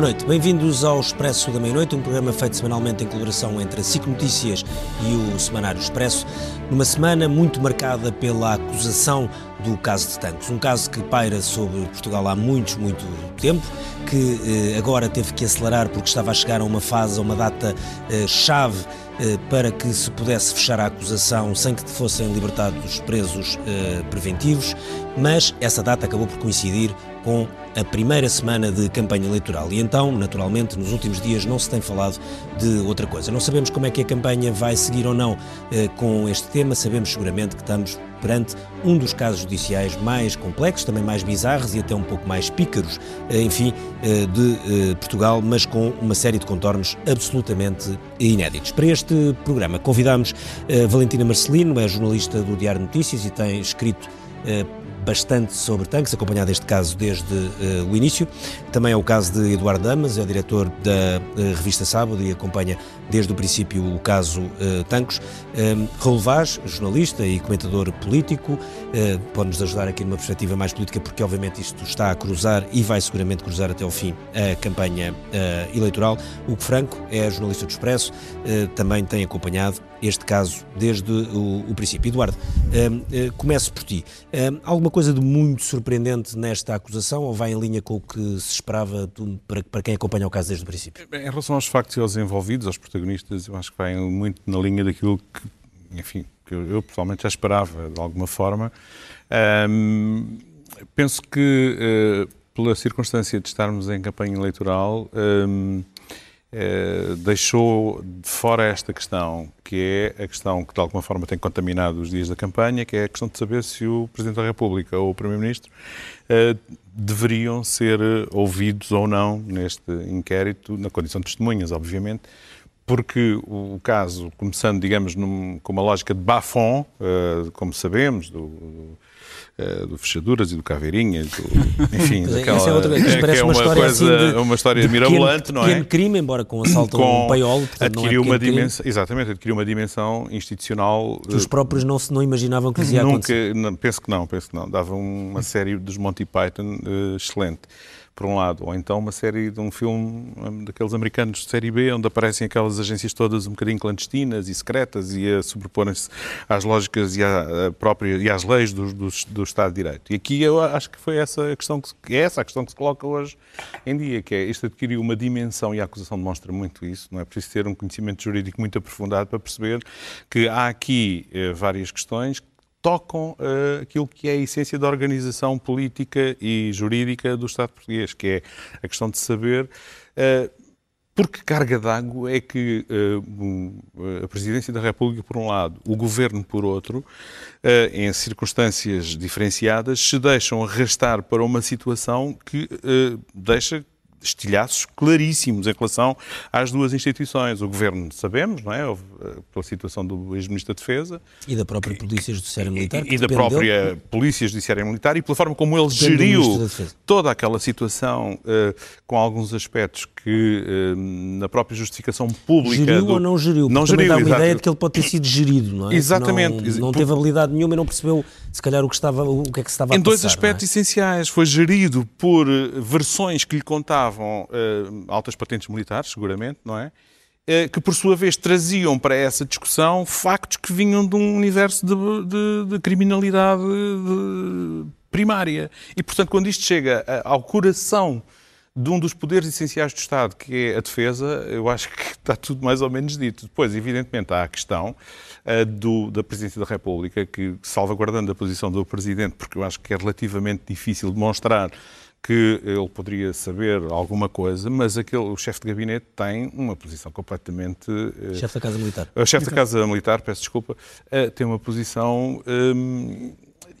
Boa noite, bem-vindos ao Expresso da Meia-Noite, um programa feito semanalmente em colaboração entre a SIC Notícias e o Semanário Expresso, numa semana muito marcada pela acusação do caso de Tancos, um caso que paira sobre Portugal há muito, muito tempo, que eh, agora teve que acelerar porque estava a chegar a uma fase, a uma data eh, chave eh, para que se pudesse fechar a acusação sem que fossem libertados os presos eh, preventivos, mas essa data acabou por coincidir com a primeira semana de campanha eleitoral e então, naturalmente, nos últimos dias não se tem falado de outra coisa. Não sabemos como é que a campanha vai seguir ou não eh, com este tema, sabemos seguramente que estamos perante um dos casos judiciais mais complexos, também mais bizarros e até um pouco mais pícaros, eh, enfim, eh, de eh, Portugal, mas com uma série de contornos absolutamente inéditos. Para este programa convidamos Valentina Marcelino, é jornalista do Diário Notícias e tem escrito bastante sobre tanques, acompanhado este caso desde uh, o início. Também é o caso de Eduardo Damas, é o diretor da uh, revista Sábado e acompanha desde o princípio o caso uh, Tancos. Um, Raul Vaz, jornalista e comentador político, pode-nos ajudar aqui numa perspectiva mais política, porque obviamente isto está a cruzar e vai seguramente cruzar até ao fim a campanha eleitoral. Hugo Franco é jornalista do Expresso, também tem acompanhado este caso desde o, o princípio. Eduardo, um, começo por ti. Um, alguma coisa de muito surpreendente nesta acusação ou vai em linha com o que se esperava para, para quem acompanha o caso desde o princípio? Em relação aos factos e aos envolvidos, aos protagonistas, eu acho que vai muito na linha daquilo que, enfim, que eu, eu pessoalmente já esperava de alguma forma. Um, penso que, uh, pela circunstância de estarmos em campanha eleitoral, eh, deixou de fora esta questão, que é a questão que de alguma forma tem contaminado os dias da campanha, que é a questão de saber se o Presidente da República ou o Primeiro-Ministro uh, deveriam ser ouvidos ou não neste inquérito, na condição de testemunhas, obviamente, porque o caso, começando, digamos, num, com uma lógica de bafon, como sabemos, do, do uh, do Fechaduras e do Caveirinha, do, enfim, é, daquela, é, outra, é, que é uma, uma coisa, assim de, uma história mirabolante, não é? crime, embora com assalto com, a um paiolo, adquiriu é uma dimensão, exatamente, adquiriu uma dimensão institucional que os próprios não se não imaginavam que ia nunca, não, penso que não, penso que não, dava uma série dos Monty Python uh, excelente por um lado, ou então uma série de um filme daqueles americanos de série B, onde aparecem aquelas agências todas um bocadinho clandestinas e secretas e a sobreporem-se às lógicas e, à, própria, e às leis do, do, do, Estado de Direito. E aqui eu acho que foi essa a questão que, é essa a questão que se coloca hoje em dia, que é isto adquiriu uma dimensão e a acusação demonstra muito isso, não é preciso ter um conhecimento jurídico muito aprofundado para perceber que há aqui eh, várias questões tocam uh, aquilo que é a essência da organização política e jurídica do Estado português, que é a questão de saber uh, por que carga d'água é que uh, a Presidência da República, por um lado, o Governo, por outro, em circunstâncias diferenciadas, se deixam arrastar para uma situação que deixa estilhaços claríssimos em relação às duas instituições. O Governo, sabemos, não é? Houve, eh, pela situação do ex-ministro da Defesa. E da própria Polícia Judiciária Militar. E, e da própria dele. Polícia Judiciária Militar e pela forma como ele depende geriu toda aquela situação uh, com alguns aspectos que uh, na própria justificação pública... Geriu do... ou não geriu? Não geriu, dá uma exatamente. ideia de que ele pode ter sido gerido, não é? Exatamente. Não, não teve habilidade nenhuma e não percebeu, se calhar, o que, estava, o que é que se estava em a passar. Em dois aspectos é? essenciais. Foi gerido por versões que lhe contavam estavam uh, altas patentes militares, seguramente, não é? Uh, que por sua vez traziam para essa discussão factos que vinham de um universo de, de, de criminalidade de, primária. E, portanto, quando isto chega ao coração de um dos poderes essenciais do Estado, que é a defesa, eu acho que está tudo mais ou menos dito. Depois, evidentemente, há a questão uh, do, da Presidência da República, que, salvaguardando a posição do Presidente, porque eu acho que é relativamente difícil demonstrar que ele poderia saber alguma coisa, mas aquele, o chefe de gabinete tem uma posição completamente... Uh, chefe da Casa Militar. O chefe da Casa Militar, peço desculpa, uh, tem uma posição um,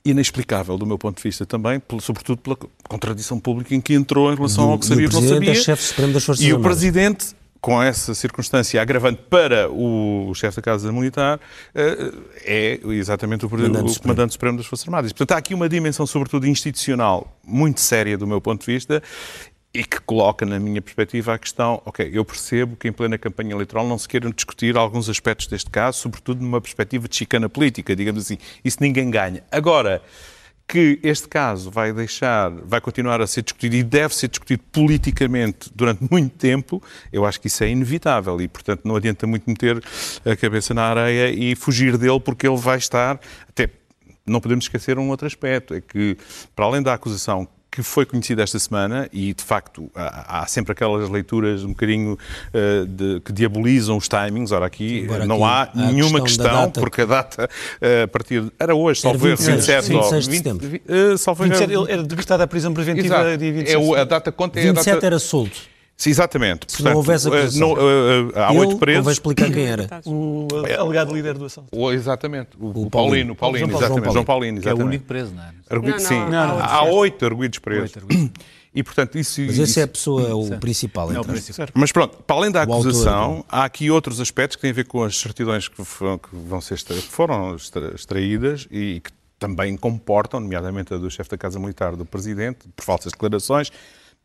inexplicável do meu ponto de vista também, sobretudo pela contradição pública em que entrou em relação do, ao que sabia ou não sabia. É chefe supremo das Forças e o Presidente com essa circunstância agravante para o chefe da Casa Militar, eh, é exatamente o, Comandante, o Comandante Supremo das Forças Armadas. Portanto, há aqui uma dimensão, sobretudo institucional, muito séria do meu ponto de vista, e que coloca, na minha perspectiva, a questão, ok, eu percebo que em plena campanha eleitoral não se queiram discutir alguns aspectos deste caso, sobretudo numa perspectiva de chicana política, digamos assim, isso ninguém ganha. Agora, que este caso vai deixar, vai continuar a ser discutido e deve ser discutido politicamente durante muito tempo, eu acho que isso é inevitável e, portanto, não adianta muito meter a cabeça na areia e fugir dele, porque ele vai estar. Até não podemos esquecer um outro aspecto, é que, para além da acusação que foi conhecida esta semana e, de facto, há, há sempre aquelas leituras um bocadinho uh, de, que diabolizam os timings. Ora, aqui Embora não aqui, há nenhuma questão, questão porque a data, uh, a partir era hoje, salvo 27, 27, 26 de setembro. Uh, salvo 27, era decretada a prisão preventiva Exato. dia 27. É, a data conta é 27 a data... era solto. Sim, exatamente. Se Portanto, não houvesse acusação. Uh, há oito presos. Vai explicar quem era. o alegado líder do assalto. O, exatamente. O, o Paulino, Paulino, Paulino, exatamente. João Paulino, João Paulino exatamente. Que é o único preso, não é? Arguido, não, sim. Não, não, há oito arguídos presos. E, portanto, isso... Mas esse isso... é a pessoa, o principal, então. É o principal. Mas pronto, para além da acusação, autor, há aqui outros aspectos que têm a ver com as certidões que, vão ser, que foram extraídas e que também comportam, nomeadamente a do chefe da Casa Militar do Presidente, por falsas declarações,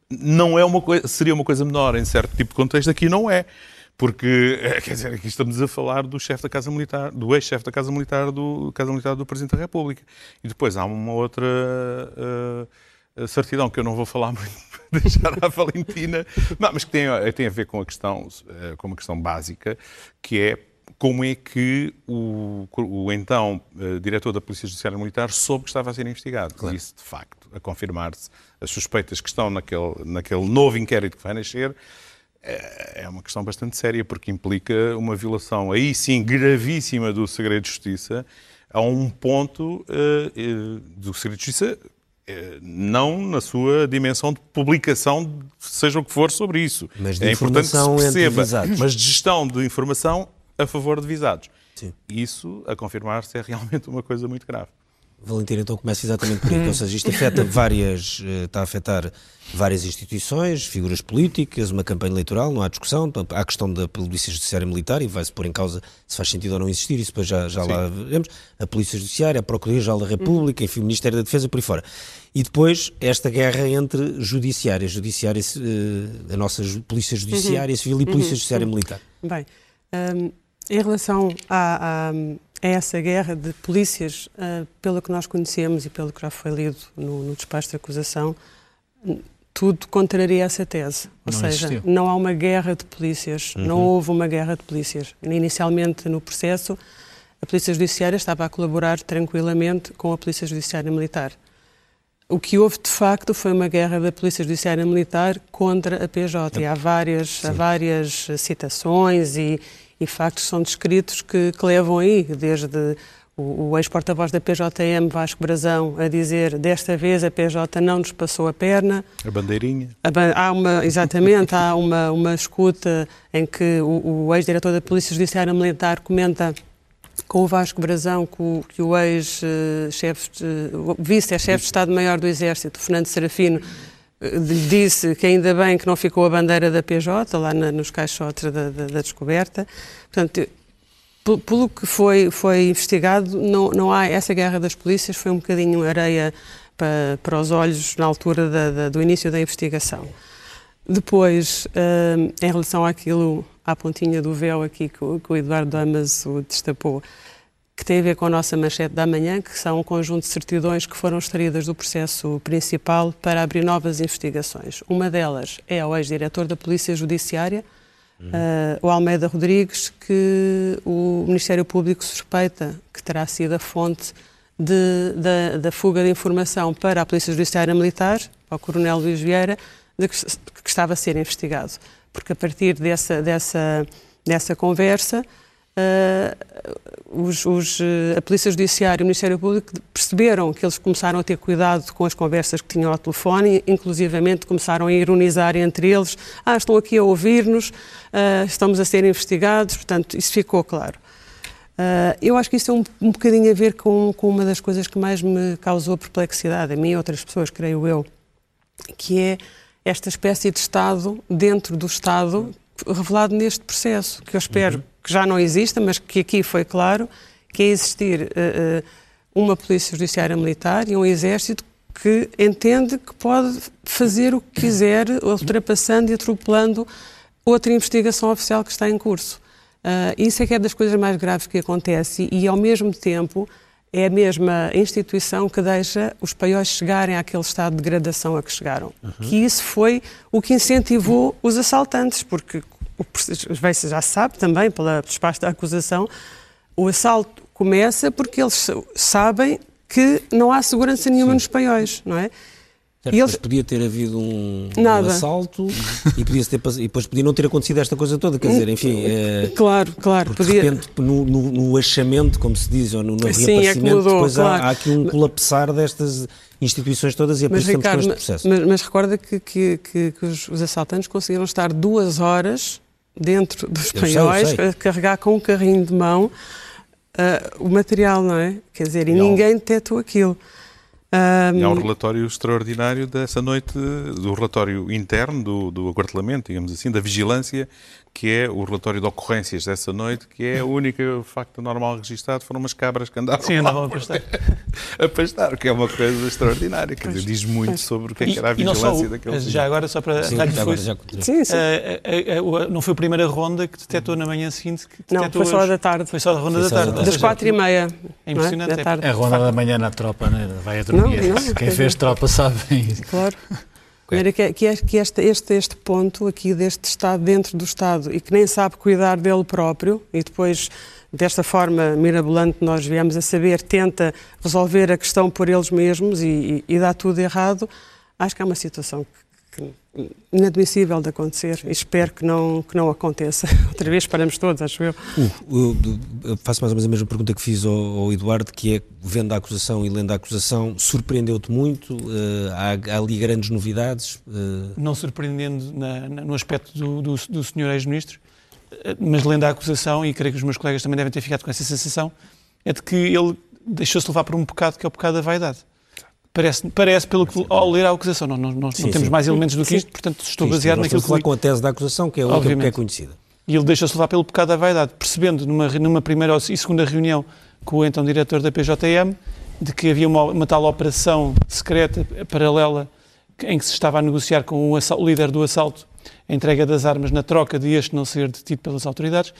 não é uma coisa, seria uma coisa menor em certo tipo de contexto, aqui não é. Porque, quer dizer, aqui estamos a falar do chefe da Casa Militar, do ex-chefe da Casa Militar do Casa Militar do Presidente da República. E depois há uma outra uh, certidão que eu não vou falar muito, deixar à Valentina, não, mas que tem, tem a ver com a questão, com uma questão básica, que é como é que o, o então uh, diretor da Polícia Judiciária Militar soube que estava a ser investigado. Claro. Isso, de facto, a confirmar-se as suspeitas que estão naquele, naquele novo inquérito que vai nascer, é, é uma questão bastante séria, porque implica uma violação, aí sim, gravíssima do segredo de justiça, a um ponto uh, uh, do segredo de justiça não na sua dimensão de publicação, seja o que for sobre isso. Mas de é importante que se perceba, mas de gestão de informação a favor de visados. Sim. Isso, a confirmar-se, é realmente uma coisa muito grave. Valentina, então começa exatamente por aí, ou seja, isto afeta várias, eh, está a afetar várias instituições, figuras políticas, uma campanha eleitoral, não há discussão, há a questão da Polícia Judiciária Militar e vai-se pôr em causa se faz sentido ou não existir, isso depois já, já lá veremos, a Polícia Judiciária, a Procuradoria-Geral da República, enfim, o Ministério da Defesa, por aí fora. E depois esta guerra entre judiciária, judiciária eh, a nossa Polícia Judiciária uhum. Civil e Polícia uhum. Judiciária Militar. Bem, um, em relação a, a, essa guerra de polícias, uh, pelo que nós conhecemos e pelo que já foi lido no, no despacho de acusação, tudo contraria essa tese. Ou não seja, existiu. não há uma guerra de polícias, uhum. não houve uma guerra de polícias. Inicialmente, no processo, a Polícia Judiciária estava a colaborar tranquilamente com a Polícia Judiciária Militar. O que houve, de facto, foi uma guerra da Polícia Judiciária Militar contra a PJ. E há várias, há várias citações e, e factos são descritos que, que levam aí, desde o, o ex-porta-voz da PJM, Vasco Brazão, a dizer desta vez a PJ não nos passou a perna. A bandeirinha. A, há uma, exatamente, há uma, uma escuta em que o, o ex-diretor da Polícia Judiciária Militar comenta com o Vasco Brazão, com, que o ex-chefe, vice-chefe de Estado-Maior do Exército, Fernando Serafino, lhe disse que ainda bem que não ficou a bandeira da PJ lá na, nos caixotes da, da, da, descoberta. Portanto, pelo que foi, foi investigado, não, não há essa guerra das polícias, foi um bocadinho areia para, para os olhos na altura da, do início da investigação. Depois, hum, em relação àquilo, à pontinha do véu aqui que o Eduardo Damas o destapou, que tem a ver com a nossa manchete da manhã, que são um conjunto de certidões que foram extraídas do processo principal para abrir novas investigações. Uma delas é ao ex-diretor da Polícia Judiciária, uhum. uh, o Almeida Rodrigues, que o Ministério Público suspeita que terá sido a fonte de, da, da, fuga de informação para a Polícia Judiciária Militar, ao Coronel Luís Vieira, de que, que estava a ser investigado. Porque a partir dessa, dessa, dessa conversa uh, os, os, a Polícia Judiciária e o Ministério Público perceberam que eles começaram a ter cuidado com as conversas que tinham ao telefone, inclusivamente começaram a ironizar entre eles, ah, estão aqui a ouvir-nos, uh, estamos a ser investigados, portanto, isso ficou claro. Uh, eu acho que isso tem um, um bocadinho a ver com, com uma das coisas que mais me causou perplexidade, a mim e outras pessoas, creio eu, que é esta espécie de Estado dentro do Estado revelado neste processo, que eu espero uhum que já não exista, mas que aqui foi claro, que é existir uh, uma polícia judiciária militar e um exército que entende que pode fazer o que quiser, ultrapassando e atropelando outra investigação oficial que está em curso. Uh, isso é que é das coisas mais graves que acontece e, e ao mesmo tempo, é a mesma instituição que deixa os paióis chegarem àquele estado de degradação a que chegaram. Uhum. Que isso foi o que incentivou os assaltantes, porque o já se sabe também, pela resposta da acusação, o assalto começa porque eles sabem que não há segurança nenhuma Sim. nos paióis, não é? Certo, e eles... podia ter havido um, um assalto e, podia ter, e depois podia não ter acontecido esta coisa toda, quer dizer, enfim... É... Claro, claro. Porque podia... de repente, no, no, no, achamento, como se diz, ou no, no Sim, reaparecimento, é mudou, depois claro. há, há, aqui um colapsar destas instituições todas e é por isso Ricardo, com este processo. Mas, mas recorda que, que, que, que os, os, assaltantes conseguiram estar duas horas dentro dos paióis, a carregar com um carrinho de mão uh, o material, não é? Quer dizer, e não. ninguém detectou aquilo. Um... Há um relatório extraordinário dessa noite, do relatório interno do, do aquartelamento, digamos assim, da vigilância, que é o relatório de ocorrências dessa noite, que é o único facto normal registado, foram umas cabras que andavam, Sim, andavam a pastar. a pastar, o que é uma coisa extraordinária, quer dizer, diz muito pois. sobre o que, é que era a vigilância daquele Já agora, só para... Sim, foi, já sim, sim. Uh, uh, uh, não foi a primeira ronda que detectou na manhã seguinte? Que não, foi só a da tarde. Foi só a ronda da tarde. Das quatro e meia. É impressionante. É, a ronda da manhã na tropa, né? vai a dormir. Não, não, Quem fez tropa sabe. Claro. Que, que, que este, este, este ponto aqui deste Estado dentro do Estado e que nem sabe cuidar dele próprio e depois desta forma mirabolante nós viemos a saber, tenta resolver a questão por eles mesmos e, e, e dá tudo errado, acho que é uma situação que inadmissível de acontecer e espero que não, que não aconteça. Outra vez paramos todos, acho eu. Uh, eu faço mais ou menos a mesma pergunta que fiz ao, ao, Eduardo, que é, vendo a acusação e lendo a acusação, surpreendeu-te muito? Uh, há, há, ali grandes novidades? Uh... Não surpreendendo na, na, no aspecto do, do, do senhor ex-ministro, uh, mas lendo a acusação, e creio que os meus colegas também devem ter ficado com essa sensação, é de que ele deixou-se levar por um pecado que é o pecado da vaidade. Parece, parece pelo que, ao ler a acusação, não, não, não, sim, não temos sim. mais elementos do que isto, portanto estou sim, baseado naquilo que li. com a tese da acusação, que é outra que é conhecida. E ele deixa-se levar pelo pecado da vaidade, percebendo numa, numa primeira e segunda reunião com o então diretor da PJM, de que havia uma, uma tal operação secreta, paralela, em que se estava a negociar com o, o líder do assalto a entrega das armas na troca de este não ser detido pelas autoridades,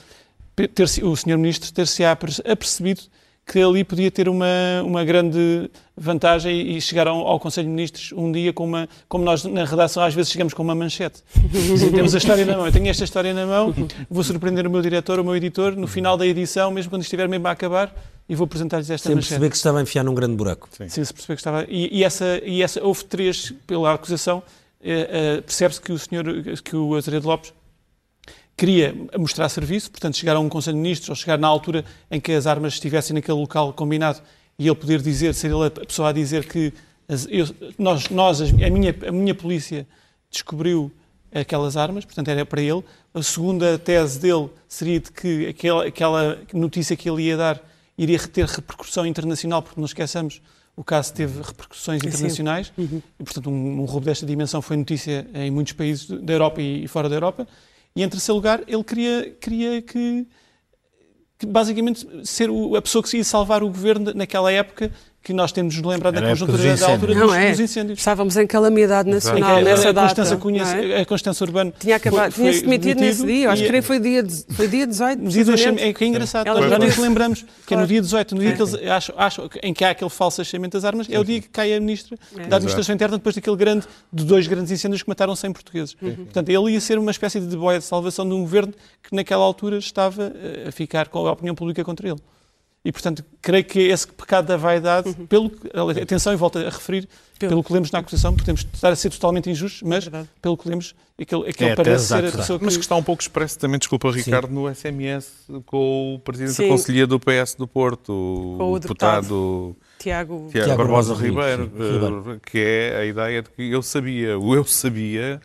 ter o senhor ministro ter-se apercebido que ali podia ter uma, uma grande vantagem e chegar ao, ao, Conselho de Ministros um dia com uma, como nós na redação às vezes chegamos com uma manchete. Temos a história na mão, eu tenho esta história na mão, vou surpreender o meu diretor, o meu editor, no final da edição, mesmo quando estiver mesmo a acabar, e vou apresentar-lhes esta Sem manchete. perceber que estava a enfiar num grande buraco. Sim, Sim se perceber que estava... E, e, essa, e essa, houve três, pela acusação, eh, eh, percebe-se que o senhor, que o Azeredo Lopes queria mostrar serviço, portanto, chegar a um Conselho de Ministros ou chegar na altura em que as armas estivessem naquele local combinado e ele poder dizer, ser ele a pessoa a dizer que as, eu, nós, nós a, minha, a minha polícia descobriu aquelas armas, portanto era para ele. A segunda tese dele seria de que aquela, aquela notícia que ele ia dar iria ter repercussão internacional, porque não esqueçamos, o caso teve repercussões internacionais uhum. e, portanto, um, um roubo desta dimensão foi notícia em muitos países da Europa e fora da Europa. E em terceiro lugar, ele queria, queria que, que basicamente ser o, a pessoa que ia salvar o governo naquela época que nós temos de lembrar da conjuntura da altura dos, é. dos, incêndios. Estávamos em calamidade nacional nessa a data. Cunha, é? A Constança Urbano tinha acabado, tinha se demitido nesse dia, acho que foi dia, foi dia 18. No dia do é que é engraçado, Ela já nem nos lembramos, que é no dia 18, no dia que eles acham, acham, em que há aquele falso achamento das armas, é o dia que cai a ministra é. da Administração Interna depois daquele grande, de dois grandes incêndios que mataram 100 portugueses. Uhum. Portanto, ele ia ser uma espécie de boia de salvação de um governo que naquela altura estava eh, a ficar com a opinião pública contra ele. E, portanto, creio que esse pecado da vaidade, uhum. pelo, atenção, e volto a referir, pelo, pelo que lemos na acusação, podemos estar a ser totalmente injustos, mas é pelo que lemos, aquele, aquele é, parece ser a pessoa que... Mas que está um pouco expresso também, desculpa, Ricardo, Sim. no SMS com o Presidente Sim. da Conselhia do PS do Porto, o, o deputado... deputado... Tiago, Tiago, Tiago Barbosa, Barbosa Ribeiro, Ribeiro, que é a ideia de que eu sabia, o eu sabia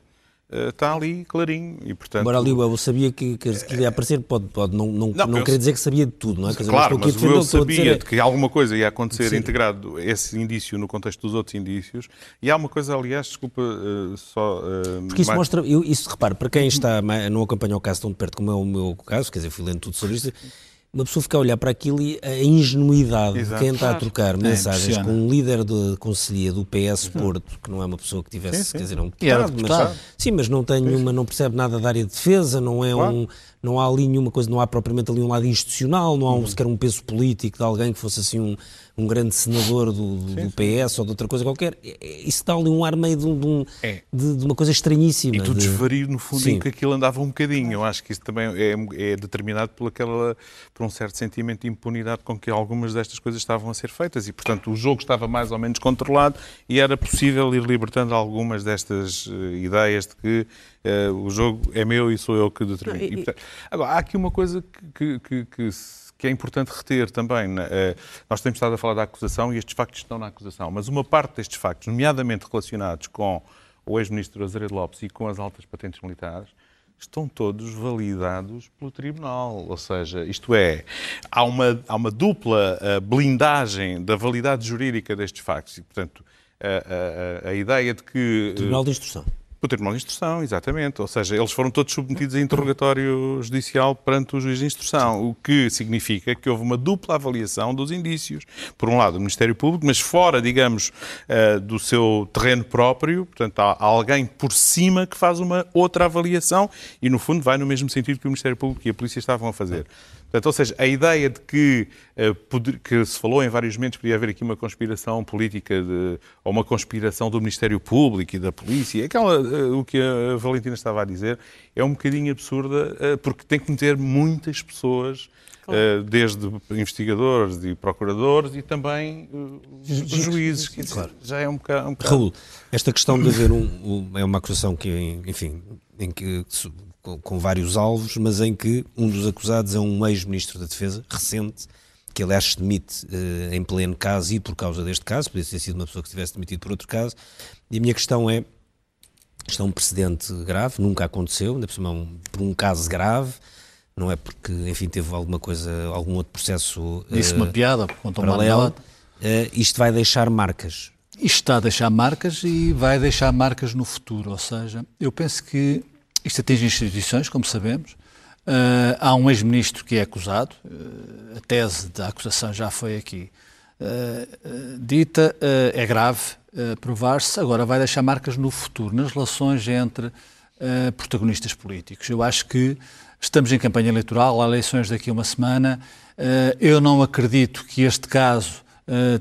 está ali clarinho e portanto... Agora ali eu sabia que, que, que ia aparecer, pode, pode não, não, não, não quer dizer que sabia de tudo, não é? Dizer, claro, mas, mas eu sabia de que alguma coisa ia acontecer Sim. integrado esse indício no contexto dos outros indícios e há uma coisa, aliás, desculpa, uh, só... Uh, Porque isso mais... mostra, eu, isso repare, para quem está, não acompanha o caso tão de perto como é o meu caso, quer dizer, fui lendo tudo sobre isto uma pessoa fica a olhar para aquilo e a ingenuidade Exato. de quem está a trocar é, mensagens com um líder de conselhia do PS Exato. Porto, que não é uma pessoa que tivesse, sim, sim. quer dizer, é um deputado, deputado. Mas, sim, mas não tem nenhuma, não percebe nada da área de defesa, não é claro. um não há ali nenhuma coisa, não há propriamente ali um lado institucional, não há um, sequer um peso político de alguém que fosse assim um, um grande senador do, do, do PS ou de outra coisa qualquer. É, é, isso dá ali um ar meio de, um, É. de, de uma coisa estranhíssima. E tu de- desvario, no fundo, Sim. em que aquilo andava um bocadinho. Eu acho que isso também é, é determinado por, aquela, por um certo sentimento de impunidade com que algumas destas coisas estavam a ser feitas. E, portanto, o jogo estava mais ou menos controlado e era possível ir libertando algumas destas eh, ideias de que eh, o jogo é meu e sou eu que determino. E- portanto, agora, há aqui uma coisa que, que- que que é importante reter também. né? Eh, Nós temos estado a falar da acusação e estes factos estão na acusação, mas uma parte destes factos, nomeadamente relacionados com o ex-ministro Azeredo Lopes e com as altas patentes militares, estão todos validados pelo Tribunal. Ou seja, isto é, há uma, há uma dupla eh, blindagem da validade jurídica destes factos. E, portanto, a, a- a- ideia de que. Tribunal de Instrução. O Tribunal de Instrução, exatamente. Ou seja, eles foram todos submetidos a interrogatório judicial perante o juiz de instrução, o que significa que houve uma dupla avaliação dos indícios. Por um lado, o Ministério Público, mas fora, digamos, eh, do seu terreno próprio, portanto, há alguém por cima que faz uma outra avaliação e, no fundo, vai no mesmo sentido que o Ministério Público e a Polícia estavam a fazer. Portanto, ou seja, a ideia de que, eh, que se falou em vários momentos podia haver aqui uma conspiração política de- ou uma conspiração do Ministério Público e da Polícia, aquela, eh, o que a Valentina estava a dizer, é um bocadinho absurda, eh, porque tem que meter muitas pessoas, eh, desde investigadores e procuradores e também juízes. Quer dizer, Já é um bocado. Um bocado- Raul, esta questão de haver um, um- é uma acusação que, enfim, em que com, com vários alvos, mas em que um dos acusados é um ex-ministro da Defesa recente, que aliás se demite eh, em pleno caso e por causa deste caso, podia ter sido uma pessoa que se tivesse demitido por outro caso. E a minha questão é, isto é um precedente grave, nunca aconteceu, ainda por cima é um- por um caso grave, não é porque, enfim, teve alguma coisa, algum outro processo Disse eh, uma piada, contou paralelo. Eh, isto vai deixar marcas. Isto está a deixar marcas e vai deixar marcas no futuro. Ou seja, eu penso que isto atinge instituições, como sabemos. Ah, há um ex-ministro que é acusado. Ah, a tese da acusação já foi aqui ah, dita. é grave provar-se. Agora vai deixar marcas no futuro, nas relações entre protagonistas políticos. Eu acho que estamos em campanha eleitoral, há eleições daqui a uma semana. Eu não acredito que este caso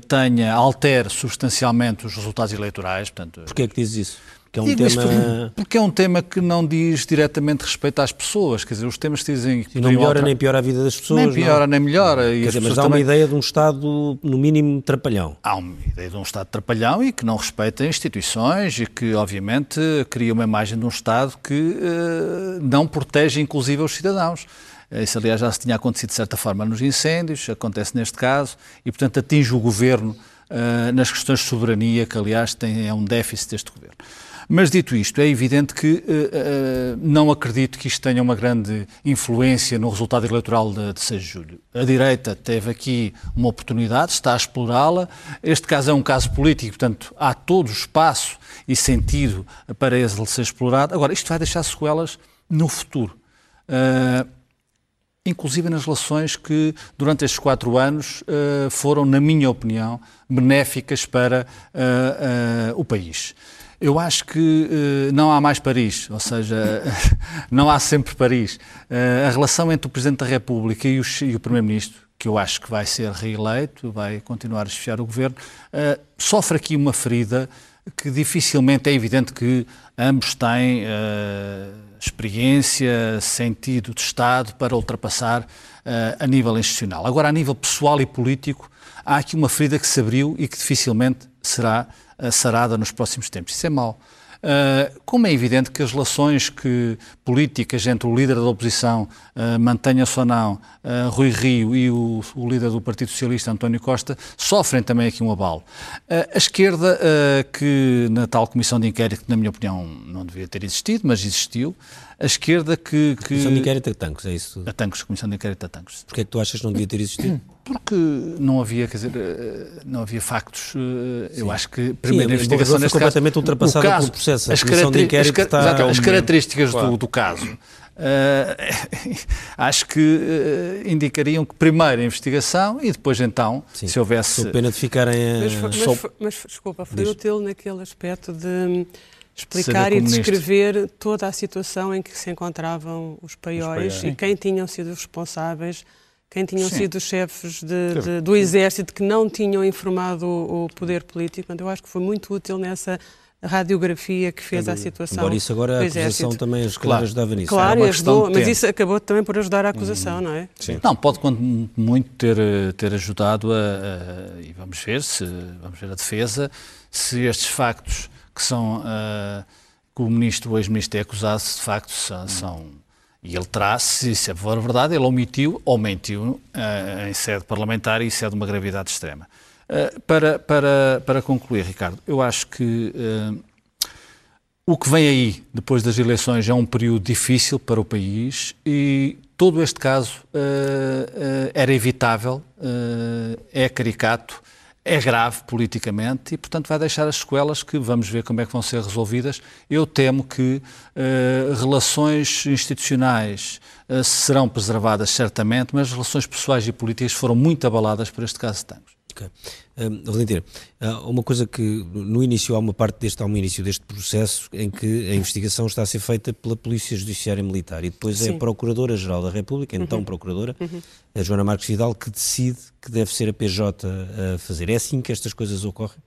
tenha, altere substancialmente os resultados eleitorais. Portanto, Porquê é que dizes isso? Que é um digo tema... porque é um tema que não diz diretamente respeito às pessoas. Quer dizer, os temas que dizem que E não melhora alterar- nem piora a vida das pessoas. nem piora, não. nem melhora. Quer dizer, mas pessoas dá uma também- ideia de um Estado, no mínimo, trapalhão. Há uma ideia de um Estado trapalhão e que não respeita instituições e que, obviamente, cria uma imagem de um Estado que eh, não protege, inclusive, os cidadãos. Eh, Isso, aliás, já se tinha acontecido, de certa forma, nos incêndios, acontece neste caso, e, portanto, atinge o Governo eh, nas questões de soberania, que, aliás, tem, é um déficit deste Governo. Mas, dito isto, é evidente que eh, eh, não acredito que isto tenha uma grande influência no resultado eleitoral de, de 6 de julho. A direita teve aqui uma oportunidade, está a explorá-la. Este caso é um caso político, portanto, há todo o espaço e sentido para ele ser explorado. Agora, isto vai deixar sequelas no futuro. Eh, inclusive nas relações que, durante estes quatro anos, foram, na minha opinião, benéficas para o país. Eu acho que eh, não há mais Paris, ou seja, não há sempre Paris. Eh, a relação entre o Presidente da República e o, o Primeiro-Ministro, que eu acho que vai ser reeleito, vai continuar a chefiar o governo, eh, sofre aqui uma ferida que dificilmente é evidente que ambos têm experiência, sentido de Estado para ultrapassar a nível institucional. Agora, a nível pessoal e político, há aqui uma ferida que se abriu e que dificilmente será sarada nos próximos tempos. Isso é mau. Uh, como é evidente que as relações que, políticas entre o líder da oposição, uh, mantenha-se ou não, uh, Rui Rio e o, o, líder do Partido Socialista, António Costa, sofrem também aqui um abalo. a esquerda, que na tal comissão de inquérito, que na minha opinião não devia ter existido, mas existiu, a esquerda que... que... Comissão de inquérito a Tancos, é isso? A Tancos, Comissão de inquérito a Tancos. Porquê é que tu achas que não devia ter existido? Porque não havia, quer dizer, não havia factos. Eu Sim. acho que primeiro Sim, a investigação foi neste completamente caso, ultrapassada o caso, pelo processo. A as, comissão de caracteri- inquérito as, está- exato, as características Claro. do, do caso. eh, acho que eh, indicariam que primeiro a investigação e depois então, Sim. se houvesse Sou pena de ficarem a... Mas, mas mas, desculpa, foi útil naquele aspecto de explicar e descrever toda a situação em que se encontravam os paióis, os e quem tinham sido os responsáveis, quem tinham Sim. sido os chefes de, de, do exército que não tinham informado o, o poder político. Portanto, eu acho que foi muito útil nessa radiografia que fez à situação. Embora isso agora a acusação também claro. ajudava nisso. Claro, ajudou, mas isso acabou também por ajudar a acusação, hum. não é? Sim. Não, pode muito ter, ter ajudado a, a, e vamos ver se vamos ver a defesa se estes factos que são uh, que o ministro, o ex-ministro é acusado, de facto são, são e ele traz, se isso for verdade, ele omitiu ou mentiu uh, em sede parlamentar e isso é de uma gravidade extrema. Uh, para, para, para concluir, Ricardo, eu acho que o que vem aí depois das eleições é um período difícil para o país e todo este caso era evitável, é caricato é grave politicamente e, portanto, vai deixar as sequelas que vamos ver como é que vão ser resolvidas. Eu temo que uh, relações institucionais uh, serão preservadas certamente, mas relações pessoais e políticas foram muito abaladas por este caso de Tangos. Okay. Um, Valentina, uma coisa que no início há uma parte deste, há um início deste processo em que a investigação está a ser feita pela Polícia Judiciária Militar e depois Sim. é a Procuradora-Geral da República, então uhum. Procuradora, uhum. a Joana Marques Vidal, que decide que deve ser a PJ a fazer. É assim que estas coisas ocorrem?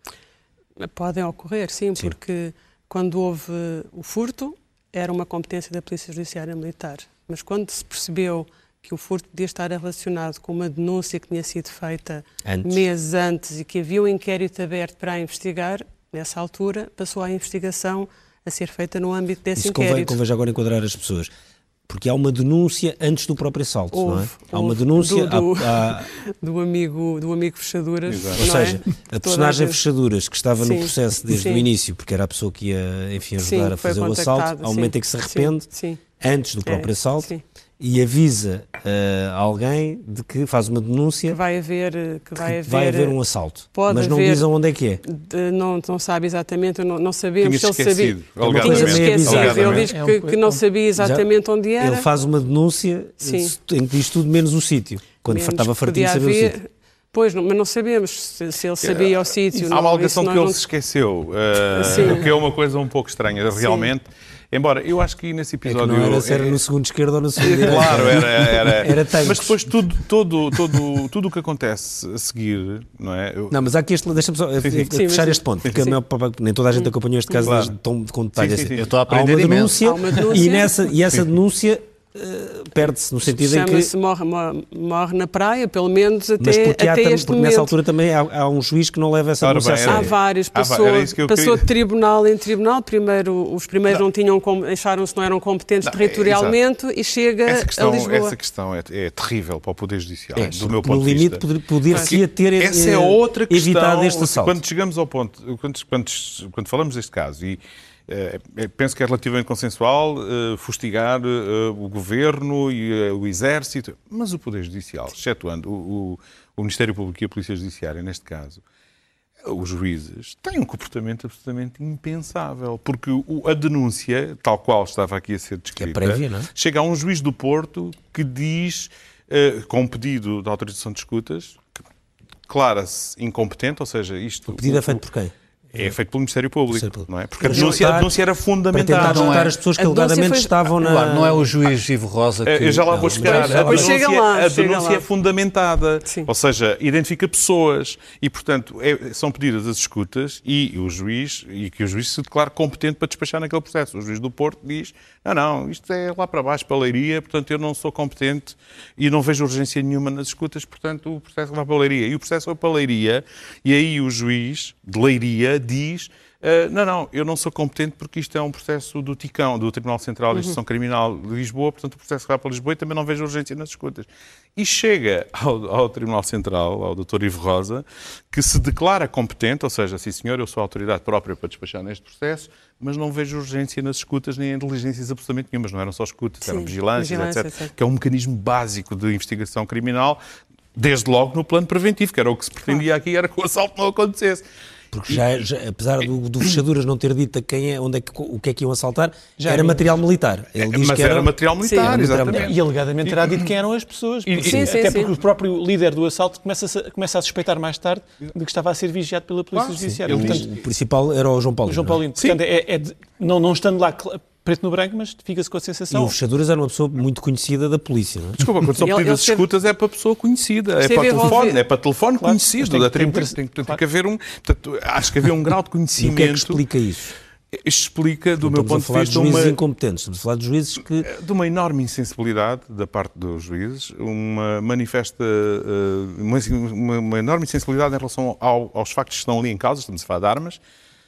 Podem ocorrer, sim, sim. porque quando houve o furto era uma competência da Polícia Judiciária Militar, mas quando se percebeu que o furto podia estar relacionado com uma denúncia que tinha sido feita antes. meses antes e que havia um inquérito aberto para investigar, nessa altura passou a investigação a ser feita no âmbito desse Isso inquérito. Convém, convém agora enquadrar as pessoas. Porque há uma denúncia antes do próprio assalto, houve, não é? Há uma denúncia do, do, há, do, amigo, do amigo Fechaduras. Ou seja, é? a personagem a Fechaduras, que estava sim, no processo desde sim. o início, porque era a pessoa que ia enfim, ajudar sim, a fazer o assalto, ao momento em que se arrepende, antes do próprio é, assalto, e avisa uh, alguém de que faz uma denúncia que vai haver que vai, que haver, vai haver um assalto pode mas não haver, dizem onde é que é de, não, não sabe exatamente não, não sabemos se ele sabia tinha esquecido ele diz que, que, não sabia exatamente Já, onde era ele faz uma denúncia Sim. em que diz tudo menos o sítio quando menos estava fartinho de saber haver, o sítio Pois, não, mas não sabemos se, se ele sabia o sítio. Há uma alegação que ele não... se esqueceu, uh, que é uma coisa um pouco estranha. Realmente, Sim. Embora, eu acho que nesse episódio... É que não era se era no segundo esquerdo ou no segundo direito. Claro, era... Era, era Mas depois tudo, todo, todo, tudo o que acontece a seguir, não é? Eu... Não, mas há aqui este... Deixa-me só sim, sim. fechar sim, este ponto, porque maior, nem toda a gente acompanhou este caso claro. tão, com detalhe. Assim. Eu estou a aprender há uma denúncia, há uma denúncia. E, nessa, e essa denúncia Uh, perde-se, no sentido em que... Chama-se morre, morre, morre, na praia, pelo menos até, Mas porque até este porque nessa altura também há, há, um juiz que não leva essa denúncia Há vários, passou, passou de tribunal em tribunal, primeiro, os primeiros não, não tinham, acharam-se não eram competentes não, é, territorialmente é, e chega essa questão, a Lisboa. Essa questão é, é terrível para o Poder Judicial, é, do meu ponto de vista. No limite poder-se ter essa é outra questão, evitado este assalto. Quando chegamos ao ponto, quando, quando, quando falamos deste caso e penso que é relativamente consensual uh, fustigar uh, o governo e uh, o exército, mas o Poder Judicial, excetuando o, o, o, Ministério Público e a Polícia Judiciária, neste caso, os juízes têm um comportamento absolutamente impensável, porque o, a denúncia, tal qual estava aqui a ser descrita, é prévia, é? chega a um juiz do Porto que diz, com um pedido de autorização de escutas, declara-se incompetente, ou seja, isto... O pedido é feito por quem? É feito pelo Ministério Público, não é? Porque a denúncia, a denúncia era fundamental. Para tentar juntar é? as pessoas que alegadamente foi... estavam na... Claro, não é o juiz Ivo Rosa que... Eu já lá vou chegar. a denúncia, lá, a denúncia é fundamentada, Sim. ou seja, identifica pessoas e, portanto, é, são pedidas as escutas e o juiz, e que o juiz se declare competente para despachar naquele processo. O juiz do Porto diz, não, não, isto é lá para baixo, para a leiria, portanto eu não sou competente e não vejo urgência nenhuma nas escutas, portanto o processo vai para a leiria. E o processo vai para a leiria e aí o juiz de leiria diz Uh, não, não, eu não sou competente porque isto é um processo do TICão, do Tribunal Central de Instituição uhum. Criminal de Lisboa, portanto o processo vai para Lisboa e também não vejo urgência nas escutas. E chega ao, ao, Tribunal Central, ao Dr. Ivo Rosa, que se declara competente, ou seja, sim senhor, eu sou a autoridade própria para despachar neste processo, mas não vejo urgência nas escutas nem em diligências absolutamente nenhumas. Não eram só escutas, eram vigilâncias, vigilância, etc. Que é um mecanismo básico de investigação criminal, desde logo no plano preventivo, que era o que se pretendia aqui, era que o assalto não acontecesse. Porque já, já apesar do, do Fechaduras não ter dito a quem é, onde é que, o que é que iam assaltar, já era material militar. Ele diz Mas que era, era material militar, sim, exatamente. E alegadamente terá dito quem eram as pessoas. Porque, sim, sim, até porque o próprio líder do assalto começa a, começa a suspeitar mais tarde de que estava a ser vigiado pela Polícia ah, Judiciária. Portanto, o principal era o João Paulino. O João Paulino. Portanto, é, é de, não, não estando lá preto no branco, mas fica-se com a sensação. E o Fechaduras era uma pessoa muito conhecida da polícia, não é? Desculpa, quando são pedidas de escutas é para pessoa conhecida, é para telefone, é para telefone claro, conhecido. Tem, da tem, tem, tem, tem claro. que haver um. Portanto, acho que havia um grau de conhecimento. E o que é que explica isso? explica, do meu ponto de vista, de juízes uma... incompetentes, estamos a falar de juízes que... De uma enorme insensibilidade da parte dos juízes, uma manifesta, eh, uma, uma, uma enorme insensibilidade em relação ao, aos factos que estão ali em causa, estamos a falar de armas,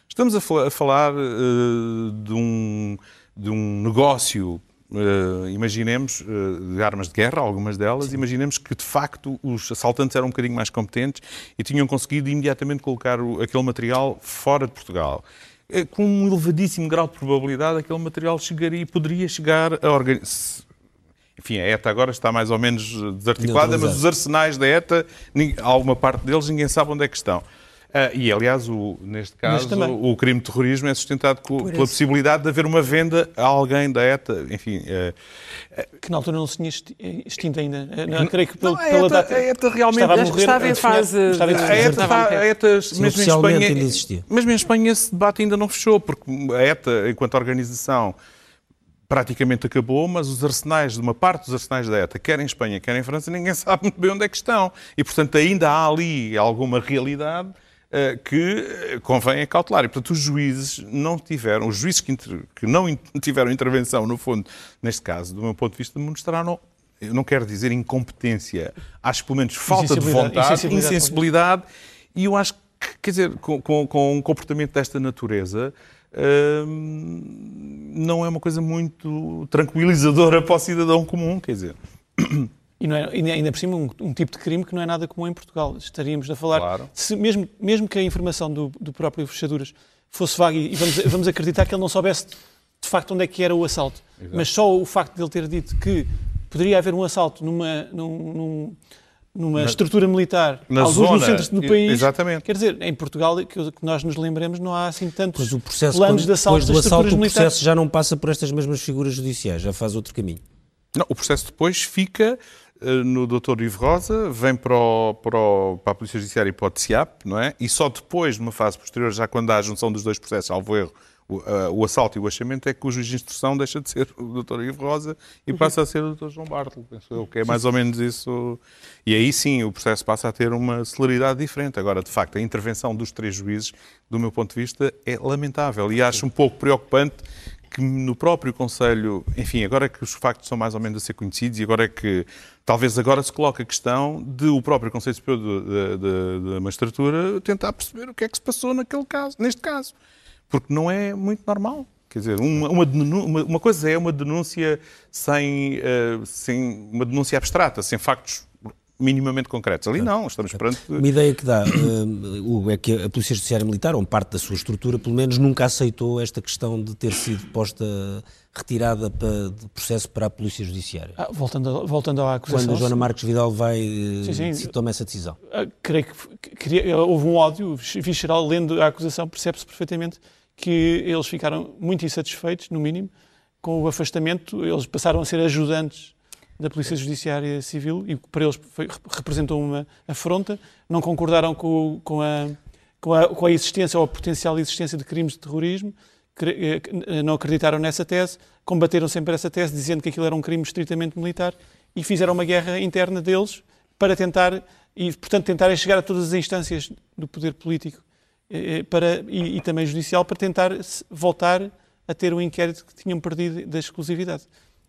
estamos a, falar uh, de um de um negócio, uh, imaginemos, uh, de armas de guerra, algumas delas, Sim. imaginemos que de facto os assaltantes eram um bocadinho mais competentes e tinham conseguido imediatamente colocar o, aquele material fora de Portugal. Uh, com um elevadíssimo grau de probabilidade, aquele material chegaria e poderia chegar a organizar. Enfim, a ETA agora está mais ou menos desarticulada, mas os arsenais da ETA, alguma parte deles, ninguém sabe onde é que estão. Uh, e, aliás, o, neste caso, o, o, crime de terrorismo é sustentado com, pela possibilidade de haver uma venda a alguém da ETA, enfim... Uh, que na altura não se tinha extinto ainda. Não, creio que pelo, não, a ETA, pela data... A ETA realmente... Estava, a morrer, estava em fase... Estava em a ETA, está, a ETA mesmo em Espanha... Ainda existia. Mesmo em Espanha esse debate ainda não fechou, porque a ETA, enquanto organização praticamente acabou, mas os arsenais, de uma parte dos arsenais da ETA, quer em Espanha, quer em França, ninguém sabe muito bem onde é que estão. E, portanto, ainda há ali alguma realidade eh, que convém acautelar. E, portanto, os juízes não tiveram, os juízes que, inter, que não tiveram intervenção, no fundo, neste caso, do meu ponto de vista, demonstraram eu não quero dizer incompetência, acho pelo menos falta de vontade, insensibilidade, insensibilidade e eu acho que, quer dizer, com, com, com um comportamento desta natureza, hum, não é uma coisa muito tranquilizadora para o cidadão comum, quer dizer. E, não é, e ainda por cima, um, um, tipo de crime que não é nada comum em Portugal. Estaríamos a falar. Claro. Se, mesmo, mesmo que a informação do, do próprio Fechaduras fosse vaga e vamos, vamos acreditar que ele não soubesse de facto onde é que era o assalto, Exato. mas só o facto de ele ter dito que poderia haver um assalto numa, num, num, numa na, estrutura militar, na alguns zona, no centro do país. Exatamente. Quer dizer, em Portugal, que, que nós nos lembremos, não há assim tantos pois o processo, planos quando, de assalto depois do assalto, o processo já não passa por estas mesmas figuras judiciais, já faz outro caminho. Não, o processo depois fica no Dr. Ivo Rosa, vem para, o, para, o, para, a Polícia Judiciária e para o TCIAP, não é? E só depois, numa fase posterior, já quando há a junção dos dois processos, salvo erro, o, uh, o, assalto e o achamento, é que o juiz de instrução deixa de ser o Dr. Ivo Rosa e uhum. passa a ser o Dr. João Bartolo, penso eu, que é mais ou menos isso. E aí sim, o processo passa a ter uma celeridade diferente. Agora, de facto, a intervenção dos três juízes, do meu ponto de vista, é lamentável e acho um pouco preocupante que no próprio Conselho, enfim, agora que os factos são mais ou menos a ser conhecidos e agora é que, talvez agora se coloque a questão de o próprio Conselho Superior da Magistratura tentar perceber o que é que se passou naquele caso, neste caso. Porque não é muito normal. Quer dizer, uma, uma, uma coisa é uma denúncia sem, uh, sem uma denúncia abstrata, sem factos minimamente concretos. Ali não, estamos perante... Uma ideia que dá, uh, é que a Polícia Judiciária Militar, ou parte da sua estrutura, pelo menos nunca aceitou esta questão de ter sido posta, retirada para, de processo para a Polícia Judiciária. Ah, voltando, voltando à acusação... Quando a Joana Marques Vidal vai, sim, sim. Se toma essa decisão. Uh, creio que houve um ódio visceral, lendo a acusação, percebe-se perfeitamente que eles ficaram muito insatisfeitos, no mínimo, com o afastamento, eles passaram a ser ajudantes da Polícia Judiciária Civil e para eles foi, representou uma afronta, não concordaram com, com, a, com, a, com a existência ou a potencial existência de crimes de terrorismo, eh, não acreditaram nessa tese, combateram sempre essa tese, dizendo que aquilo era um crime estritamente militar e fizeram uma guerra interna deles para tentar, e portanto tentarem chegar a todas as instâncias do poder político eh, eh, para, e, e também judicial para tentar voltar a ter o um inquérito que tinham perdido da exclusividade.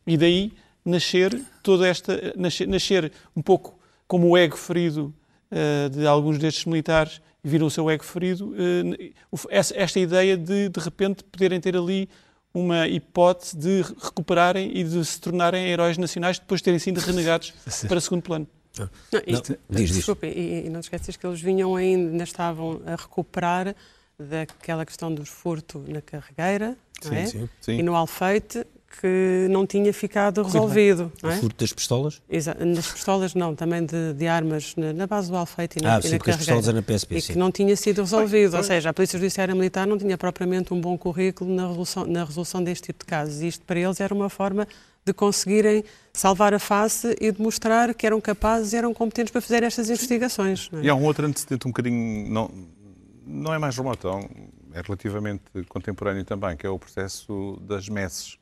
E daí nascer toda esta nascer, nascer um pouco como o ego ferido uh, de alguns destes militares viram o seu ego ferido, uh, esta ideia de de repente poderem ter ali uma hipótese de recuperarem e de se tornarem heróis nacionais depois de terem sido renegados para segundo plano. Não, isto, não, diz, desculpe, e, e, não te esqueças que eles vinham ainda, ainda estavam a recuperar daquela questão do furto na carregueira sim, é? sim, sim. e no alfeite, que não tinha ficado resolvido. Não é? O furto das pistolas? Exa nas pistolas não, também de, de armas na, na, base do Alfeite e na, ah, sim, e na porque as pistolas eram na PSP, E sim. que não tinha sido resolvido, ou seja, a Polícia Judiciária Militar não tinha propriamente um bom currículo na resolução, na resolução deste tipo de casos. E isto para eles era uma forma de conseguirem salvar a face e demonstrar que eram capazes e eram competentes para fazer estas investigações. É? E há um outro antecedente um bocadinho, não, não é mais remoto, é relativamente contemporâneo também, que é o processo das messes.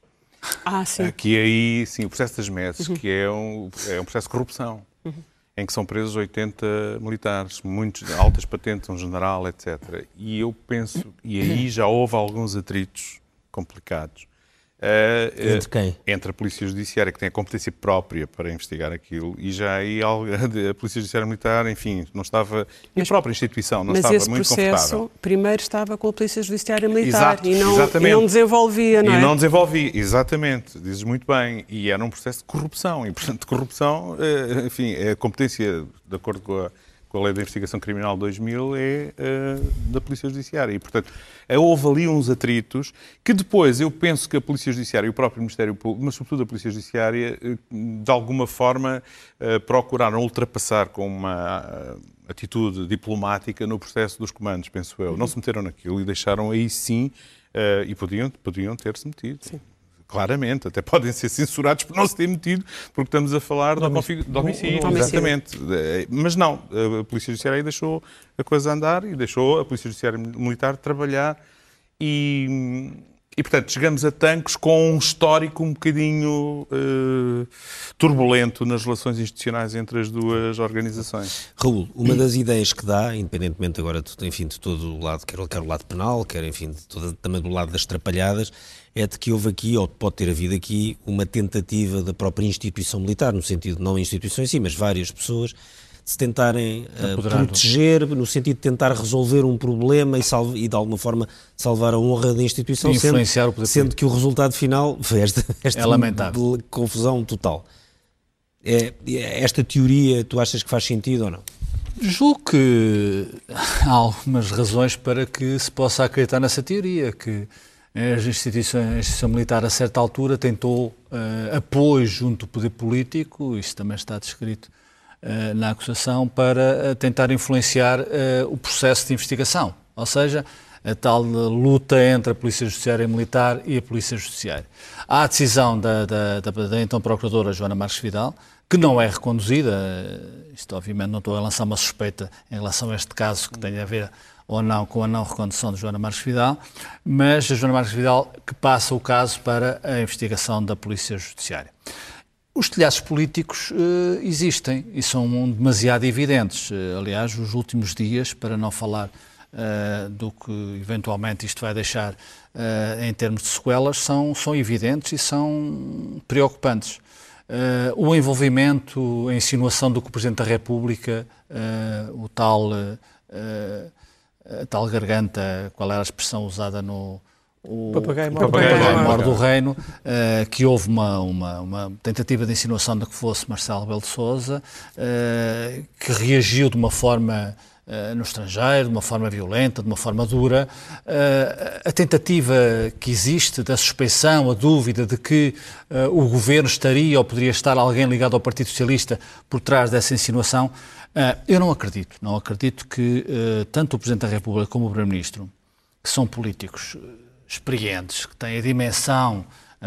Ah, sim. Que aí, sim, o processo das messes, uhum. que é um, é um processo de corrupção, uhum. em que são presos 80 militares, muitos altas patentes, um general, etc. E eu penso, e aí já houve alguns atritos complicados Uh, entre quem? Entre a Polícia Judiciária, que tem a competência própria para investigar aquilo, e já aí a Polícia Judiciária Militar, enfim, não estava. E a própria instituição não mas estava esse muito processo confortável. primeiro estava com a Polícia Judiciária Militar Exato, e, não, e não desenvolvia, não e é? E não desenvolvia, exatamente, dizes muito bem. E era um processo de corrupção. E, portanto, de corrupção, eh, enfim, é a competência, de acordo com a com a Lei da Investigação Criminal 2000 é uh, da Polícia Judiciária. E, portanto, houve ali uns atritos que depois eu penso que a Polícia Judiciária e o próprio Ministério Público, mas sobretudo a Polícia Judiciária, de alguma forma uh, procuraram ultrapassar com uma uh, atitude diplomática no processo dos comandos, penso eu. Não se meteram naquilo e deixaram aí sim, e podiam, podiam ter-se metido. Sim claramente, até podem ser censurados por não se ter metido, porque estamos a falar do, homicídio. Do homicídio exatamente. Mas não, a Polícia Judiciária aí deixou a coisa andar e deixou a Polícia Judiciária Militar trabalhar e, e portanto, chegamos a Tancos com um histórico um bocadinho uh, turbulento nas relações institucionais entre as duas organizações. Raul, uma das ideias que dá, independentemente agora, de, enfim, de todo o lado, quer, quer o lado penal, quer, enfim, também do lado das trapalhadas, é de que houve aqui, ou pode ter havido aqui, uma tentativa da própria instituição militar, no sentido, não a instituição em si, mas várias pessoas, se tentarem uh, proteger, no sentido de tentar resolver um problema e, salve, e de alguma forma salvar a honra da instituição, e sendo, o sendo que o resultado final foi esta, esta é lamentável. confusão total. É, esta teoria, tu achas que faz sentido ou não? Julgo que há algumas razões para que se possa acreditar nessa teoria, que as instituições, a instituição militar a certa altura tentou uh, apoio junto do poder político, isso também está descrito na acusação, para uh, tentar influenciar o processo de investigação. Ou seja, a tal luta entre a Polícia Judiciária Militar e a Polícia Judiciária. Há a decisão da, da, da, da então Procuradora Joana Marques Vidal, que não é reconduzida, isto obviamente não estou a lançar uma suspeita em relação a este caso que tenha a ver ou não com a não recondução de Joana Marques Vidal, mas a Joana Marques Vidal que passa o caso para a investigação da Polícia Judiciária. Os telhaços políticos uh, existem e são demasiado evidentes. Uh, aliás, os últimos dias, para não falar uh, do que eventualmente isto vai deixar em termos de sequelas, são, são evidentes e são preocupantes. o envolvimento, a insinuação do que o Presidente da República, o tal tal garganta, qual era a expressão usada no o papagaio mor do reino, uh, que houve uma, uma, uma, tentativa de insinuação de que fosse Marcelo Belo de Souza, uh, que reagiu de uma forma uh, no estrangeiro, de uma forma violenta, de uma forma dura. a tentativa que existe da suspeição, a dúvida de que o governo estaria ou poderia estar alguém ligado ao Partido Socialista por trás dessa insinuação, Uh, eu não acredito. Não acredito que uh, tanto o Presidente da República como o Primeiro-Ministro, que são políticos uh, experientes, que têm a dimensão,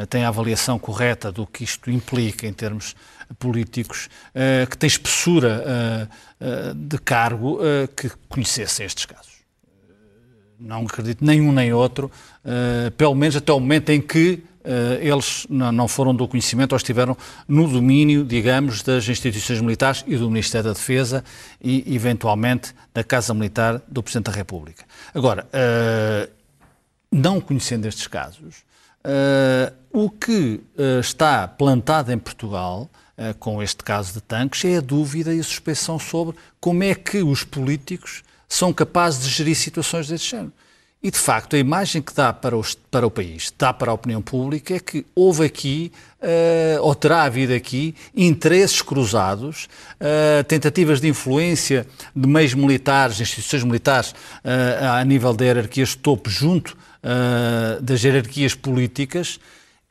têm a avaliação correta do que isto implica em termos políticos, que têm espessura de cargo, que conhecessem estes casos. Não acredito nenhum nem outro, pelo menos até o momento em que eh, eles não foram do conhecimento ou estiveram no domínio, digamos, das instituições militares e do Ministério da Defesa e, eventualmente, da Casa Militar do Presidente da República. Agora, eh, não conhecendo estes casos, eh, o que está plantado em Portugal com este caso de tanques é a dúvida e a suspeição sobre como é que os políticos são capazes de gerir situações desse género. E, de facto, a imagem que dá para, os, para o país, dá para a opinião pública, é que houve aqui, uh, ou terá havido aqui, interesses cruzados, uh, tentativas de influência de meios militares, instituições militares, uh, a nível da hierarquias de topo, junto das hierarquias políticas,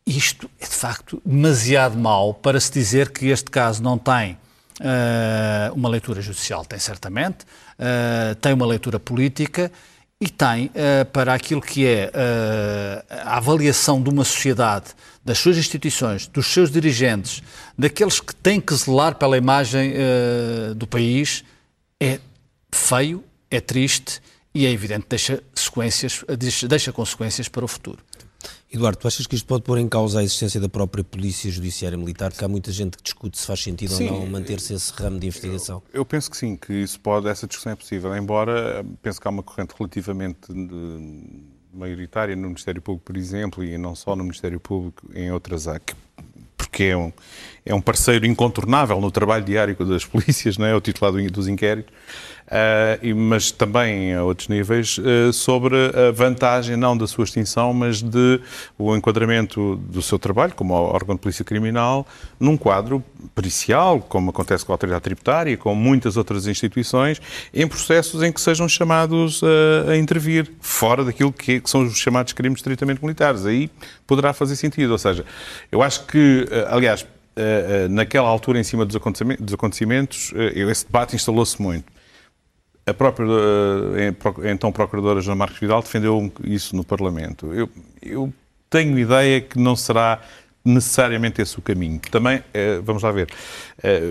isto é de facto demasiado mau para se dizer que este caso não tem uh, uma leitura judicial. Tem certamente, uh, tem uma leitura política e tem uh, para aquilo que é a avaliação de uma sociedade, das suas instituições, dos seus dirigentes, daqueles que têm que zelar pela imagem do país, é feio, é triste e é evidente deixa sequências, deixa, deixa consequências para o futuro. Eduardo, tu achas que isto pode pôr em causa a existência da própria Polícia Judiciária Militar? Porque há muita gente que discute se faz sentido sim, ou não manter-se esse ramo de investigação. Eu, eu, penso que sim, que isso pode, essa discussão é possível, embora penso que há uma corrente relativamente maioritária no Ministério Público, por exemplo, e não só no Ministério Público, em outras áreas, porque é um, é um parceiro incontornável no trabalho diário das polícias, não é? o titular dos inquéritos, uh, mas também a outros níveis, uh, sobre a vantagem não da sua extinção, mas de o enquadramento do seu trabalho como órgão de polícia criminal num quadro pericial, como acontece com a autoridade tributária e com muitas outras instituições, em processos em que sejam chamados a, a intervir, fora daquilo que, que, são os chamados crimes estritamente militares. Aí poderá fazer sentido. Ou seja, eu acho que, aliás, eh, eh, naquela altura, em cima dos acontecimentos, eh, esse debate instalou-se muito. A própria, então, Procuradora Joana Marques Vidal defendeu isso no Parlamento. Eu, eu tenho ideia que não será necessariamente esse o caminho. Também, eh, vamos lá ver, eh,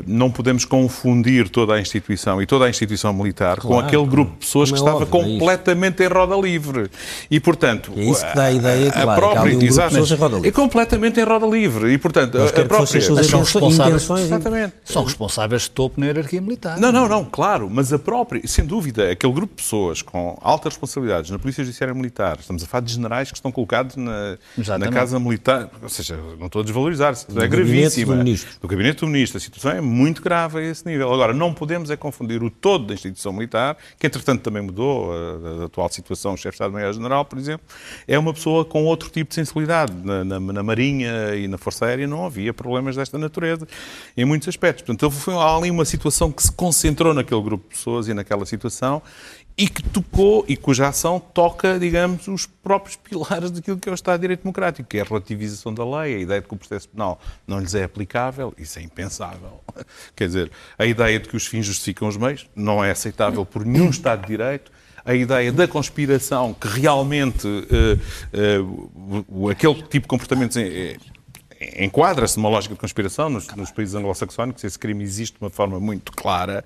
não podemos confundir toda a instituição e toda a instituição militar claro, com aquele grupo de pessoas que é estava óbvio, completamente é em roda livre. E, portanto... É isso que dá a ideia, claro, a própria, um exatamente, em roda livre. É completamente em roda livre. E, portanto, Mas a própria... São responsáveis, exatamente. são responsáveis de topo na hierarquia militar. Não, não, não, claro. Mas a própria, sem dúvida, aquele grupo de pessoas com altas responsabilidades na Polícia Judiciária Militar, estamos a falar de generais que estão colocados na, na Casa Militar, ou seja, não estou a desvalorizar, é gravíssima. Do, do Gabinete do Ministro. A situação é muito grave a esse nível. Agora, não podemos é confundir o todo da instituição militar, que entretanto também mudou, a, a atual situação, o chefe de Estado-Maior-General, por exemplo, é uma pessoa com outro tipo de sensibilidade. Na, na, na, Marinha e na Força Aérea não havia problemas desta natureza, em muitos aspectos. Portanto, foi ali uma situação que se concentrou naquele grupo de pessoas e naquela situação e que tocou e cuja ação toca, digamos, os próprios pilares daquilo que é o Estado de Direito Democrático, que é a relativização da lei, a ideia de que o processo penal não lhes é aplicável, isso é impensável. Quer dizer, a ideia de que os fins justificam os meios não é aceitável por nenhum Estado de Direito, a ideia da conspiração, que realmente uh, uh, aquele tipo de comportamentos enquadra-se numa lógica de conspiração nos, nos países anglo-saxónicos, esse crime existe de uma forma muito clara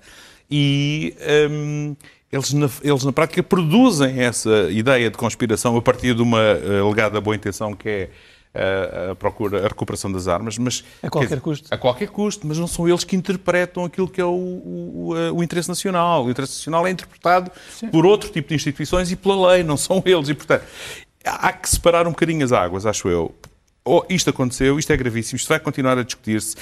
e. Um, eles na, eles na prática produzem essa ideia de conspiração a partir de uma uh, alegada boa intenção que é uh, a procura, a recuperação das armas, mas a qualquer custo. A qualquer custo, mas não são eles que interpretam aquilo que é o, o, o interesse nacional. O interesse nacional é interpretado Sim. por outro tipo de instituições e pela lei, não são eles. E portanto há que separar um bocadinho as águas, acho eu oh, isto aconteceu, isto é gravíssimo, isto vai continuar a discutir-se,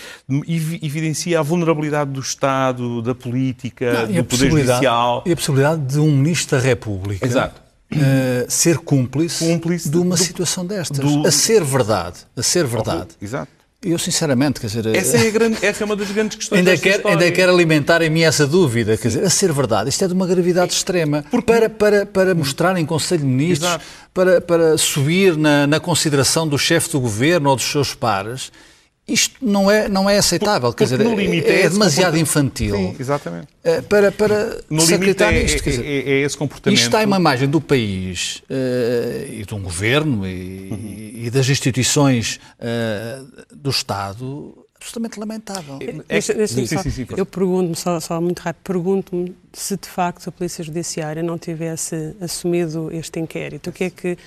evidencia a vulnerabilidade do Estado, da política, Não, do Poder Judicial. E a possibilidade de um Ministro da República Exato. Uh, ser cúmplice, cúmplice de uma do, situação destas. Do, a ser verdade. A ser verdade. Exato. Eu, sinceramente, quer dizer... Essa é, grande, essa é uma das grandes questões ainda quer, Ainda quero alimentar em mim essa dúvida, quer dizer, a ser verdade, isto é de uma gravidade extrema. Porque... Para, para, para mostrar em Conselho de Ministros, para, para subir na, na consideração do chefe do governo ou dos seus pares, isto não é, não é aceitável, quer dizer, é, é, demasiado infantil. Sim, exatamente. Eh, para, para no limite é, isto, dizer, é, é, esse comportamento. Isto está uma imagem do país uh, e de um governo e, uhum. e das instituições uh, do Estado absolutamente lamentável. É, sim, sim, sim, eu pergunto-me, só, só, muito rápido, pergunto-me se de facto a Polícia Judiciária não tivesse assumido este inquérito, o que é que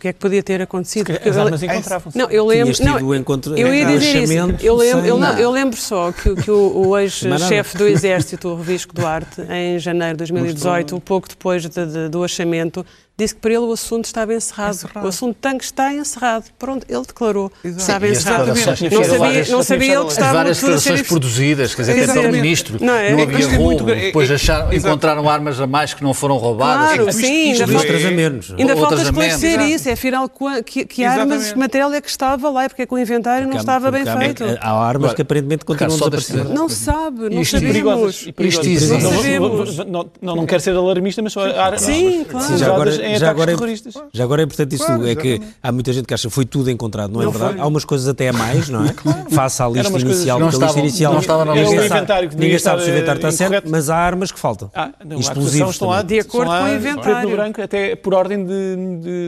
o que é que podia ter acontecido? Porque as armas encontravam-se. Não, eu lembro. Não, encontro, eu ia dizer isso. Eu lembro, eu, não, eu lembro só que, que o, o ex-chefe do Exército, o Revisco Duarte, em janeiro de 2018, um pouco depois de, de, do achamento, disse que para ele o assunto estava encerrado. encerrado. O assunto tanque está encerrado. Pronto, ele declarou que estava encerrado. Não sabia, não sabia ele que estava várias declarações produzidas, quer dizer, até pelo ministro, não, é? não havia roubo, depois acharam, encontraram armas a mais que não foram roubadas. Claro, sim, ainda outras a menos. Ainda falta esclarecer isso, é afinal que, que armas, que material é que estava lá, porque é que o inventário não estava bem feito. Há armas que aparentemente continuam a desaparecer. Não sabe, não sabemos. Isto existe. Não quero ser alarmista, mas só há armas em já agora, é, terroristas. já agora é importante isso, Claro, é que há muita gente que acha que foi tudo encontrado, não é Não verdade? foi. Há umas coisas até a mais, não é? Face à lista umas coisas inicial, porque a lista inicial não estava na ninguém lista. sabe- O inventário que ninguém sabe se o inventário está certo, mas há armas que faltam. Ah, não, a Explosivos estão lá. De acordo com o no inventário. branco, até por ordem de,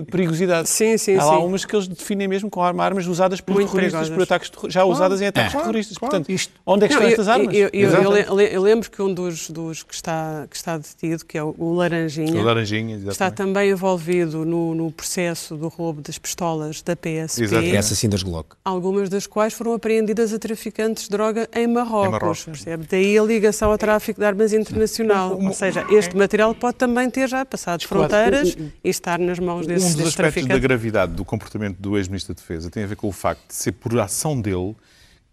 de perigosidade. Sim, sim, Há lá sim. umas que eles definem mesmo com arma- armas usadas por terroristas, por ataques já usadas em ataques É. terroristas. Claro, Portanto, onde é que estão estas armas? Eu, lembro que um dos, que, está, detido, que é o, Laranjinha, está também envolvido no, no processo do roubo das pistolas da PSP, Exatamente. Essa sim das Glock. algumas das quais foram apreendidas a traficantes de droga em Marrocos. Em Marrocos. percebe? Daí a ligação ao tráfico de armas internacional. Ou seja, este material pode também ter já passado fronteiras e estar nas mãos desses, um dos aspectos da traficantes. gravidade do comportamento do ex-ministro da Defesa tem a ver com o facto de ser por ação dele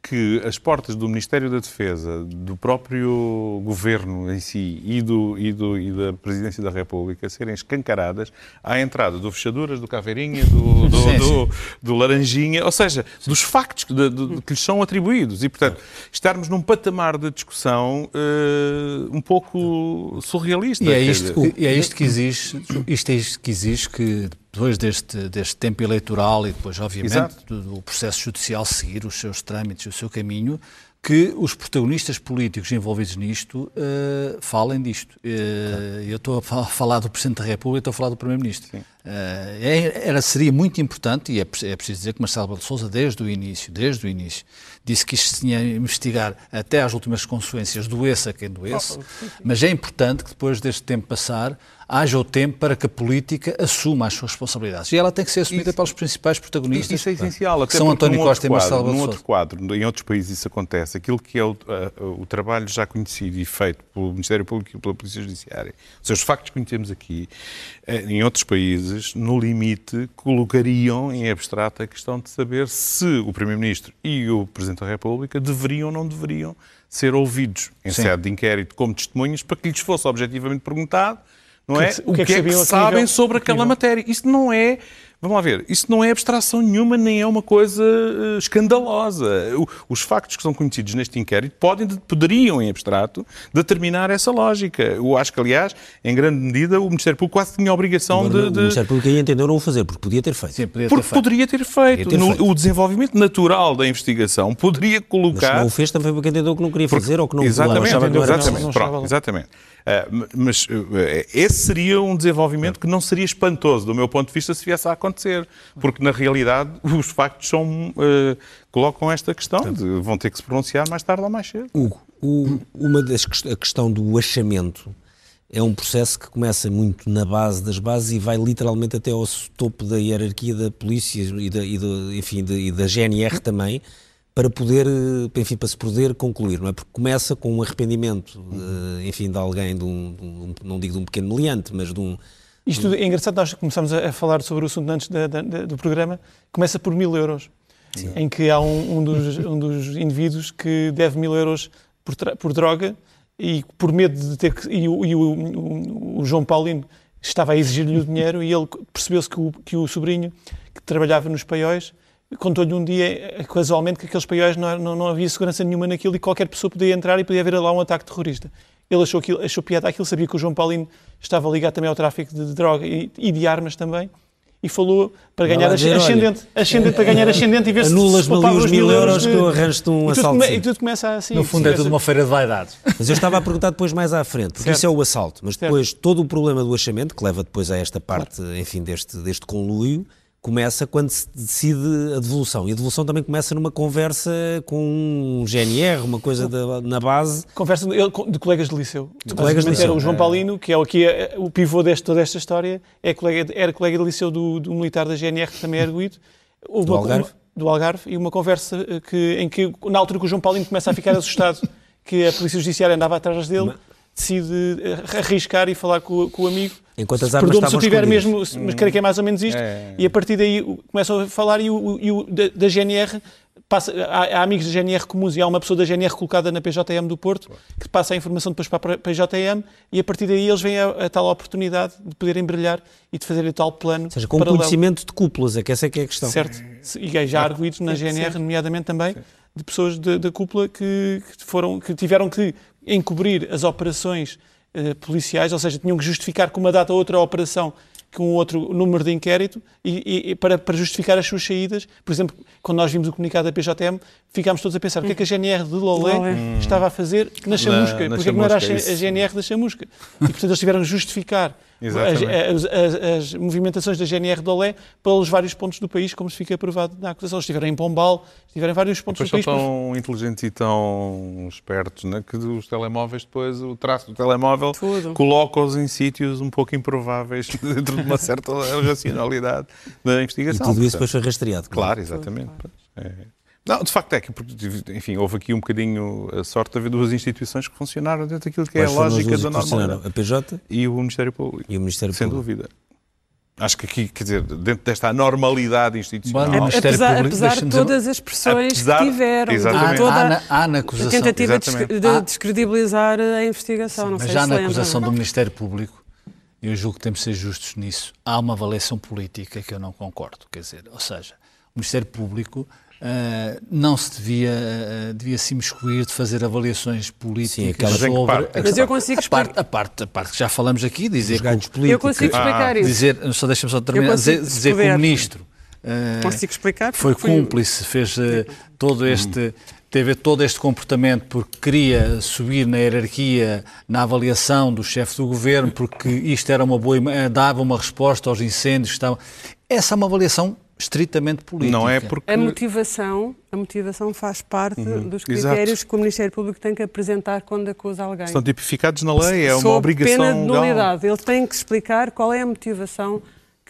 que as portas do Ministério da Defesa, do próprio governo em si e, do, e, do, e da Presidência da República serem escancaradas à entrada do Fechaduras, do Caveirinha, do, do, Sim, do, do Laranjinha, ou seja, dos factos que, de- de- que lhes são atribuídos. E, portanto, estarmos num patamar de discussão eh, um pouco surrealista. E é isto, que, e é isto que exige, isto é isto que exige que depois deste, deste tempo eleitoral e depois, obviamente, do, do processo judicial seguir os seus trâmites, o seu caminho, que os protagonistas políticos envolvidos nisto eh, falem disto. Eh, Eu estou a fa- falar do Presidente da República, estou a falar do Primeiro-Ministro. É- era, seria muito importante, e é, é preciso dizer que Marcelo Rebelo de Sousa, desde o início, desde o início, disse que isto se tinha a investigar até às últimas consequências, doeça quem doesse, mas é importante que depois deste tempo passar, haja o tempo para que a política assuma as suas responsabilidades. E ela tem que ser assumida Isso- pelos principais protagonistas. Isso é essencial, até são António Costa e outro Marcelo quadro, Rebelo Num de outro quadro, em outros países isso acontece, aquilo que é o, a- o trabalho já conhecido e feito pelo Ministério Público e pela Polícia Judiciária, ou seja, os factos que conhecemos aqui, eh, em outros países, no limite, colocariam em abstrato a questão de saber se o Primeiro-Ministro e o Presidente da República deveriam ou não deveriam ser ouvidos em Sim. sede de inquérito como testemunhas para que lhes fosse objetivamente perguntado não é? Que- o que é que, a que sabem nível? sobre aquela nível? matéria. Isso não é, vamos lá ver, isso não é abstração nenhuma, nem é uma coisa eh, escandalosa. O- Os factos que são conhecidos neste inquérito podem, poderiam, em abstrato, determinar essa lógica. Eu acho que, aliás, em grande medida, o Ministério Público quase tinha a obrigação Agora, de... O de- Ministério Público aí entendeu não o fazer, porque podia ter feito. Sim, podia ter porque feito. poderia ter feito. Podia ter No- feito. O desenvolvimento natural da investigação poderia Mas se colocar... não o fez, também foi porque entendeu que não queria fazer ou que não Exatamente, achava que não era exatamente, não exatamente. Ah, mas eh, esse seria um desenvolvimento que não seria espantoso, do meu ponto de vista, se viesse a acontecer. Porque, na realidade, os factos são, eh, colocam esta questão de vão ter que se pronunciar mais tarde ou mais cedo. Hugo, o- uma das a questão do achamento é um processo que começa muito na base das bases e vai literalmente até ao topo da hierarquia da polícia e da, e do- enfim, e da GNR também, para poder, enfim, para se poder concluir, não é? Porque começa com um arrependimento, eh, enfim, de alguém, de um, de um- não digo de um pequeno meliante, mas de um, Isto é engraçado, nós começamos a, a falar sobre o assunto antes da- da- do programa, começa por mil euros, em que há um, um dos, um dos indivíduos que deve mil euros por, por droga e por medo de ter que... E, o, e o- o- o João Paulino estava a exigir-lhe o dinheiro e ele percebeu-se que o, que o sobrinho, que trabalhava nos paióis, contou-lhe um dia, eh, casualmente, que aqueles paióis não, não, não havia segurança nenhuma naquilo e qualquer pessoa podia entrar e podia haver lá um ataque terrorista. Ele achou, aquilo, achou piada aquilo, sabia que o João Paulino estava ligado também ao tráfico de droga e, e de armas também, e falou para ganhar dizer, olha, ascendente, ascendente para ganhar ascendente e ver se anulas-me se ali poupava os mil euros de- que eu arranjo-te um e tudo, assalto. e tudo começa assim. No fundo é tudo uma feira de vaidades. Mas eu estava a perguntar depois mais à frente, porque Certo. isso é o assalto, mas Certo. depois todo o problema do achamento, que leva depois a esta parte, enfim, deste, deste conluio, começa quando se decide a devolução. E a devolução também começa numa conversa com um GNR, uma coisa da- na base. Conversa de, de colegas de liceu. De colegas de liceu. Era o João Paulino, que é o, que é, o pivô deste, toda esta história, é colega, era colega de liceu do, do militar da GNR, que também é arguído. Houve Do uma- Algarve? uma- do Algarve, e uma conversa eh, que, em que, na altura que o João Paulino começa a ficar assustado que a Polícia Judiciária andava atrás dele, decide eh, arriscar e falar com, o- com o amigo. Enquanto as armas se eu tiver escondidas. mesmo, mas creio que é mais ou menos isto. É. E a partir daí começam a falar e o, e o da, da GNR passa, há, há amigos da GNR comuns e há uma pessoa da GNR colocada na PJM do Porto que passa a informação depois para a PJM e a partir daí eles veem a, a tal oportunidade de poderem brilhar e de fazerem o tal plano Ou seja, com paralelo. conhecimento de cúpulas, é que essa é que é a questão. Certo. E já há arguídos na GNR, nomeadamente também, de pessoas da, cúpula que, que foram, que tiveram que encobrir as operações eh, policiais, ou seja, tinham que justificar com uma data ou outra a operação com outro número de inquérito e, e para, para, justificar as suas saídas. Por exemplo, quando nós vimos o comunicado da PJM, ficámos todos a pensar o que é que a GNR de Lolé hum. estava a fazer na chamusca, na, na porque chamusca, não era a, a GNR da chamusca. E, portanto, eles tiveram que justificar as, as, as, movimentações da GNR de Olé pelos vários pontos do país, como se fica provado na acusação. Estiveram em Pombal, estiveram em vários pontos do país. são tão inteligentes e tão espertos né, que os telemóveis, depois, o traço do telemóvel, coloca-os em sítios um pouco improváveis dentro de uma certa racionalidade da investigação. E tudo isso depois foi rastreado. Claro, claro exatamente. Claro. É. Não, de facto é que, enfim, houve aqui um bocadinho a sorte de haver duas instituições que funcionaram dentro daquilo que Quais é a lógica da normalidade. A PJ e o Ministério Público. E o Ministério Sem Público. dúvida. Acho que aqui, quer dizer, dentro desta anormalidade institucional. Bom, apesar, Público, apesar de todas as pressões apesar, que tiveram, exatamente. toda há, na, há na acusação, a tentativa exatamente. de descredibilizar a investigação. Sim, não mas sei já se na acusação do Ministério Público, eu julgo que temos de ser justos nisso, há uma avaliação política que eu não concordo. Quer dizer, ou seja, o Ministério Público Uh, não se devia, uh, devia se imiscuir de fazer avaliações políticas Sim, sobre... Parte? Mas eu consigo explicar... A parte, a, parte, a parte que já falamos aqui, dizer... Que, eu consigo explicar ah. isso. Dizer, só deixa-me só terminar, dizer, dizer que o Ministro uh, consigo explicar foi cúmplice, fez todo este... Teve todo este comportamento porque queria subir na hierarquia, na avaliação do chefe do governo, porque isto era uma boa, dava uma resposta aos incêndios. Estavam... Essa é uma avaliação estritamente política. Não é porque... A motivação, a motivação faz parte uhum. dos critérios Exato. que o Ministério Público tem que apresentar quando acusa alguém. Estão tipificados na lei, é uma obrigação pena de nulidade. Ele tem que explicar qual é a motivação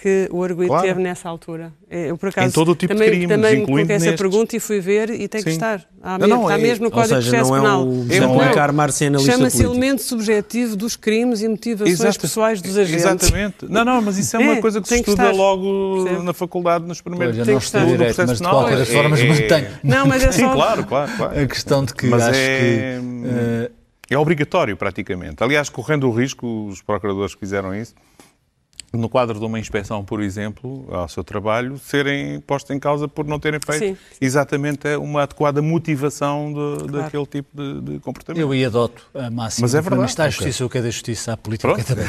que o arguido claro. teve nessa altura. Eu, por acaso, em todo o tipo também, de crimes, também coloquei essa pergunta e fui ver e tem Sim. que estar. Há não, não, está é, mesmo no Código seja, de Processo Penal. Não é o é Chama-se elemento subjetivo dos crimes e motivações Exato. pessoais dos agentes. Exatamente. Não, não, mas isso é uma é, coisa que se estuda logo Sim. na faculdade, nos primeiros... Pois, eu não estou direito, mas de qualquer forma é, mantenho. Não, mas é só... Sim, claro, claro, claro. A questão de que mas acho é... que... Uh... É obrigatório, praticamente. Aliás, correndo o risco, os procuradores que fizeram isso, no quadro de uma inspeção, por exemplo, ao seu trabalho, serem postos em causa por não terem feito Sim. exatamente uma adequada motivação de, claro. daquele tipo de, de, comportamento. Eu ia adoto a máxima. Mas é verdade. Está a justiça, okay. o que é da justiça, a política Pronto. também.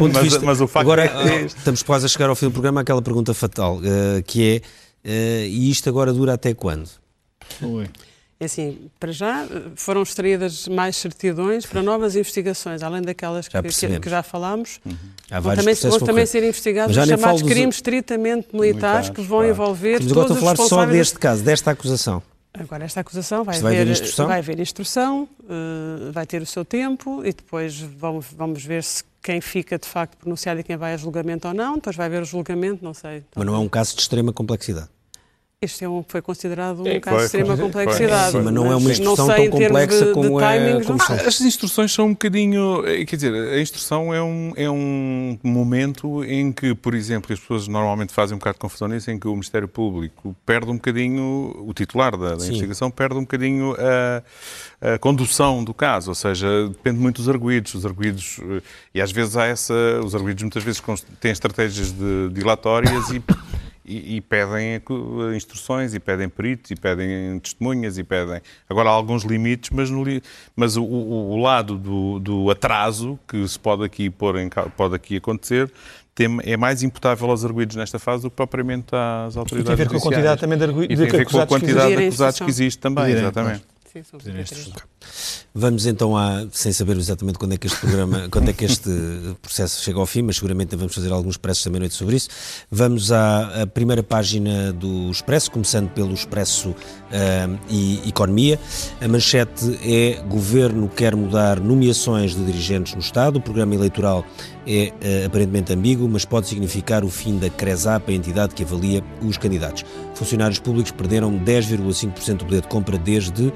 mas, vista, mas, o facto agora, é... estamos quase a chegar ao fim do programa, aquela pergunta fatal, uh, que é, uh, e isto agora dura até quando? Ui. É assim, para já foram extraídas mais certidões para novas investigações, além daquelas que já, que, que já falámos. Uhum. Vão também, vão também ser investigados os chamados crimes estritamente militares, militares que vão claro. envolver Mas agora estou a falar só deste caso, desta acusação. Agora, esta acusação vai, vai haver, instrução, vai, haver instrução uh, vai ter o seu tempo e depois vamos, vamos ver se quem fica de facto pronunciado e quem vai a julgamento ou não. Depois vai haver o julgamento, não sei. Mas não é um caso de extrema complexidade. Este é um, foi considerado um é, caso de extrema complexidade. Sim, mas não é uma instrução tão complexa de, como, de é, como ah, As instruções são um bocadinho. Eh, quer dizer, a instrução é um, é um momento em que, por exemplo, as pessoas normalmente fazem um bocado de confusão nisso, em que o Ministério Público perde um bocadinho, o titular da, da investigação perde um bocadinho a, a, condução do caso, ou seja, depende muito dos arguídos. Os arguídos, eh, e às vezes há essa. Os arguídos muitas vezes têm estratégias de, dilatórias e e, e, pedem instruções, e pedem peritos, e pedem testemunhas, e pedem. Agora há alguns limites, mas, no, mas o, o, lado do, do, atraso que se pode aqui, pôr em, pode aqui acontecer tem, é mais imputável aos arguídos nesta fase do que propriamente às autoridades E tem a ver com a quantidade também de arguídos. E tem a ver com a quantidade de acusados que existe também, exatamente. Sim, Vamos então a, sem saber exatamente quando é que este programa, quando é que este processo chega ao fim, mas seguramente vamos fazer alguns expressos também noite sobre isso. Vamos à, à, primeira página do Expresso, começando pelo Expresso uh, e Economia. A manchete é Governo quer mudar nomeações de dirigentes no Estado. O programa eleitoral é uh, aparentemente ambíguo, mas pode significar o fim da CRESAP, a entidade que avalia os candidatos. Funcionários públicos perderam 10,5% do poder de compra desde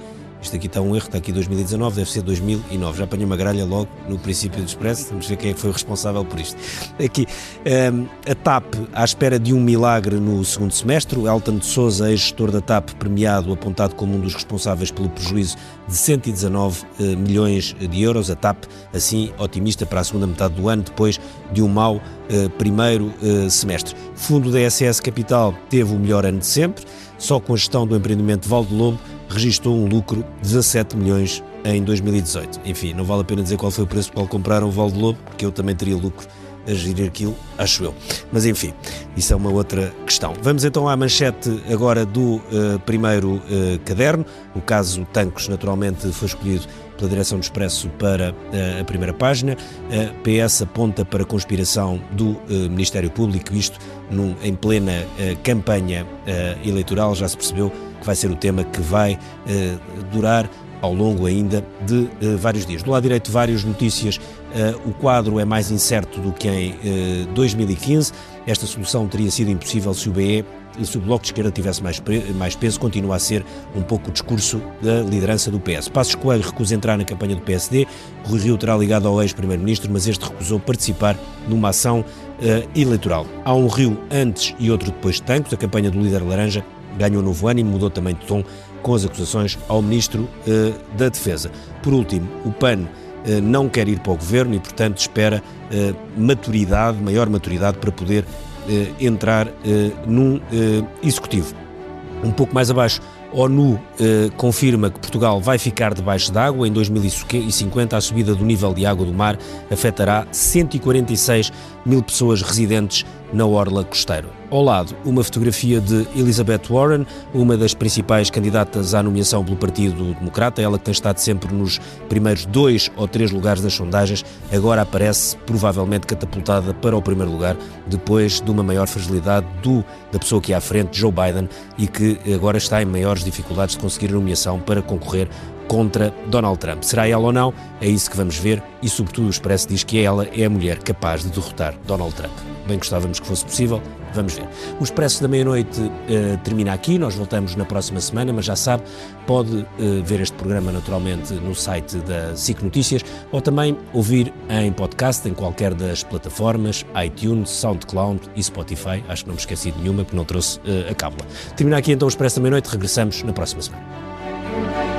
isto aqui está um erro, está aqui 2019, deve ser 2009. Já apanhei uma gralha logo no princípio do Expresso, vamos ver quem é foi o responsável por isto. Aqui, um, ehm, a TAP à espera de um milagre no segundo semestre. O Elton de Souza, ex-gestor da TAP, premiado, apontado como um dos responsáveis pelo prejuízo de 119 uh, eh, milhões de euros. A TAP, assim, otimista para a segunda metade do ano, depois de um mau uh, primeiro uh, semestre. Fundo da SS Capital teve o melhor ano de sempre, só com a gestão do empreendimento Valde Lobo registrou um lucro de 17 milhões em 2018. Enfim, não vale a pena dizer qual foi o preço pelo qual compraram o Val de Lobo, porque eu também teria lucro a gerir aquilo, acho eu. Mas enfim, isso é uma outra questão. Vamos então à manchete agora do uh, primeiro uh, caderno. O caso Tancos, naturalmente, foi escolhido pela direção do Expresso para uh, a primeira página. A PS aponta para a conspiração do Ministério Público, isto num, em plena campanha eleitoral. Já se percebeu que vai ser o tema que vai durar ao longo ainda de uh, vários dias. Do lado direito, várias notícias. Uh, o quadro é mais incerto do que em uh, eh, 2015. Esta solução teria sido impossível se o BE se o Bloco de Esquerda tivesse mais, mais peso, continua a ser um pouco o discurso da liderança do PS. Passos Coelho recusa entrar na campanha do PSD, Rui Rio terá ligado ao ex-primeiro-ministro, mas este recusou participar numa ação uh, eleitoral. Há um Rio antes e outro depois de Tancos, a campanha do líder laranja ganhou novo ânimo, mudou também de tom com as acusações ao Ministro eh, da Defesa. Por último, o PAN eh, não quer ir para o Governo e, portanto, espera maturidade, maior maturidade para poder entrar num Executivo. Um pouco mais abaixo, ONU eh, confirma que Portugal vai ficar debaixo d'água. Em 2050, a subida do nível de água do mar afetará 146 mil pessoas residentes na orla costeira. Ao lado, uma fotografia de Elizabeth Warren, uma das principais candidatas à nomeação pelo Partido Democrata, ela que tem estado sempre nos primeiros dois ou três lugares das sondagens, agora aparece provavelmente catapultada para o primeiro lugar, depois de uma maior fragilidade do, da pessoa que é à frente, Joe Biden, e que agora está em maiores dificuldades de conseguir a nomeação para concorrer contra Donald Trump. Será ela ou não? É isso que vamos ver e, sobretudo, o Expresso diz que ela é a mulher capaz de derrotar Donald Trump. Bem gostávamos que fosse possível, vamos ver. O Expresso da Meia-Noite uh, termina aqui, nós voltamos na próxima semana, mas já sabe, pode uh, ver este programa naturalmente no site da SIC Notícias ou também ouvir em podcast em qualquer das plataformas, iTunes, SoundCloud e Spotify. Acho que não me esqueci de nenhuma porque não trouxe uh, a cábula. Termina aqui então o Expresso da Meia-Noite, regressamos na próxima semana.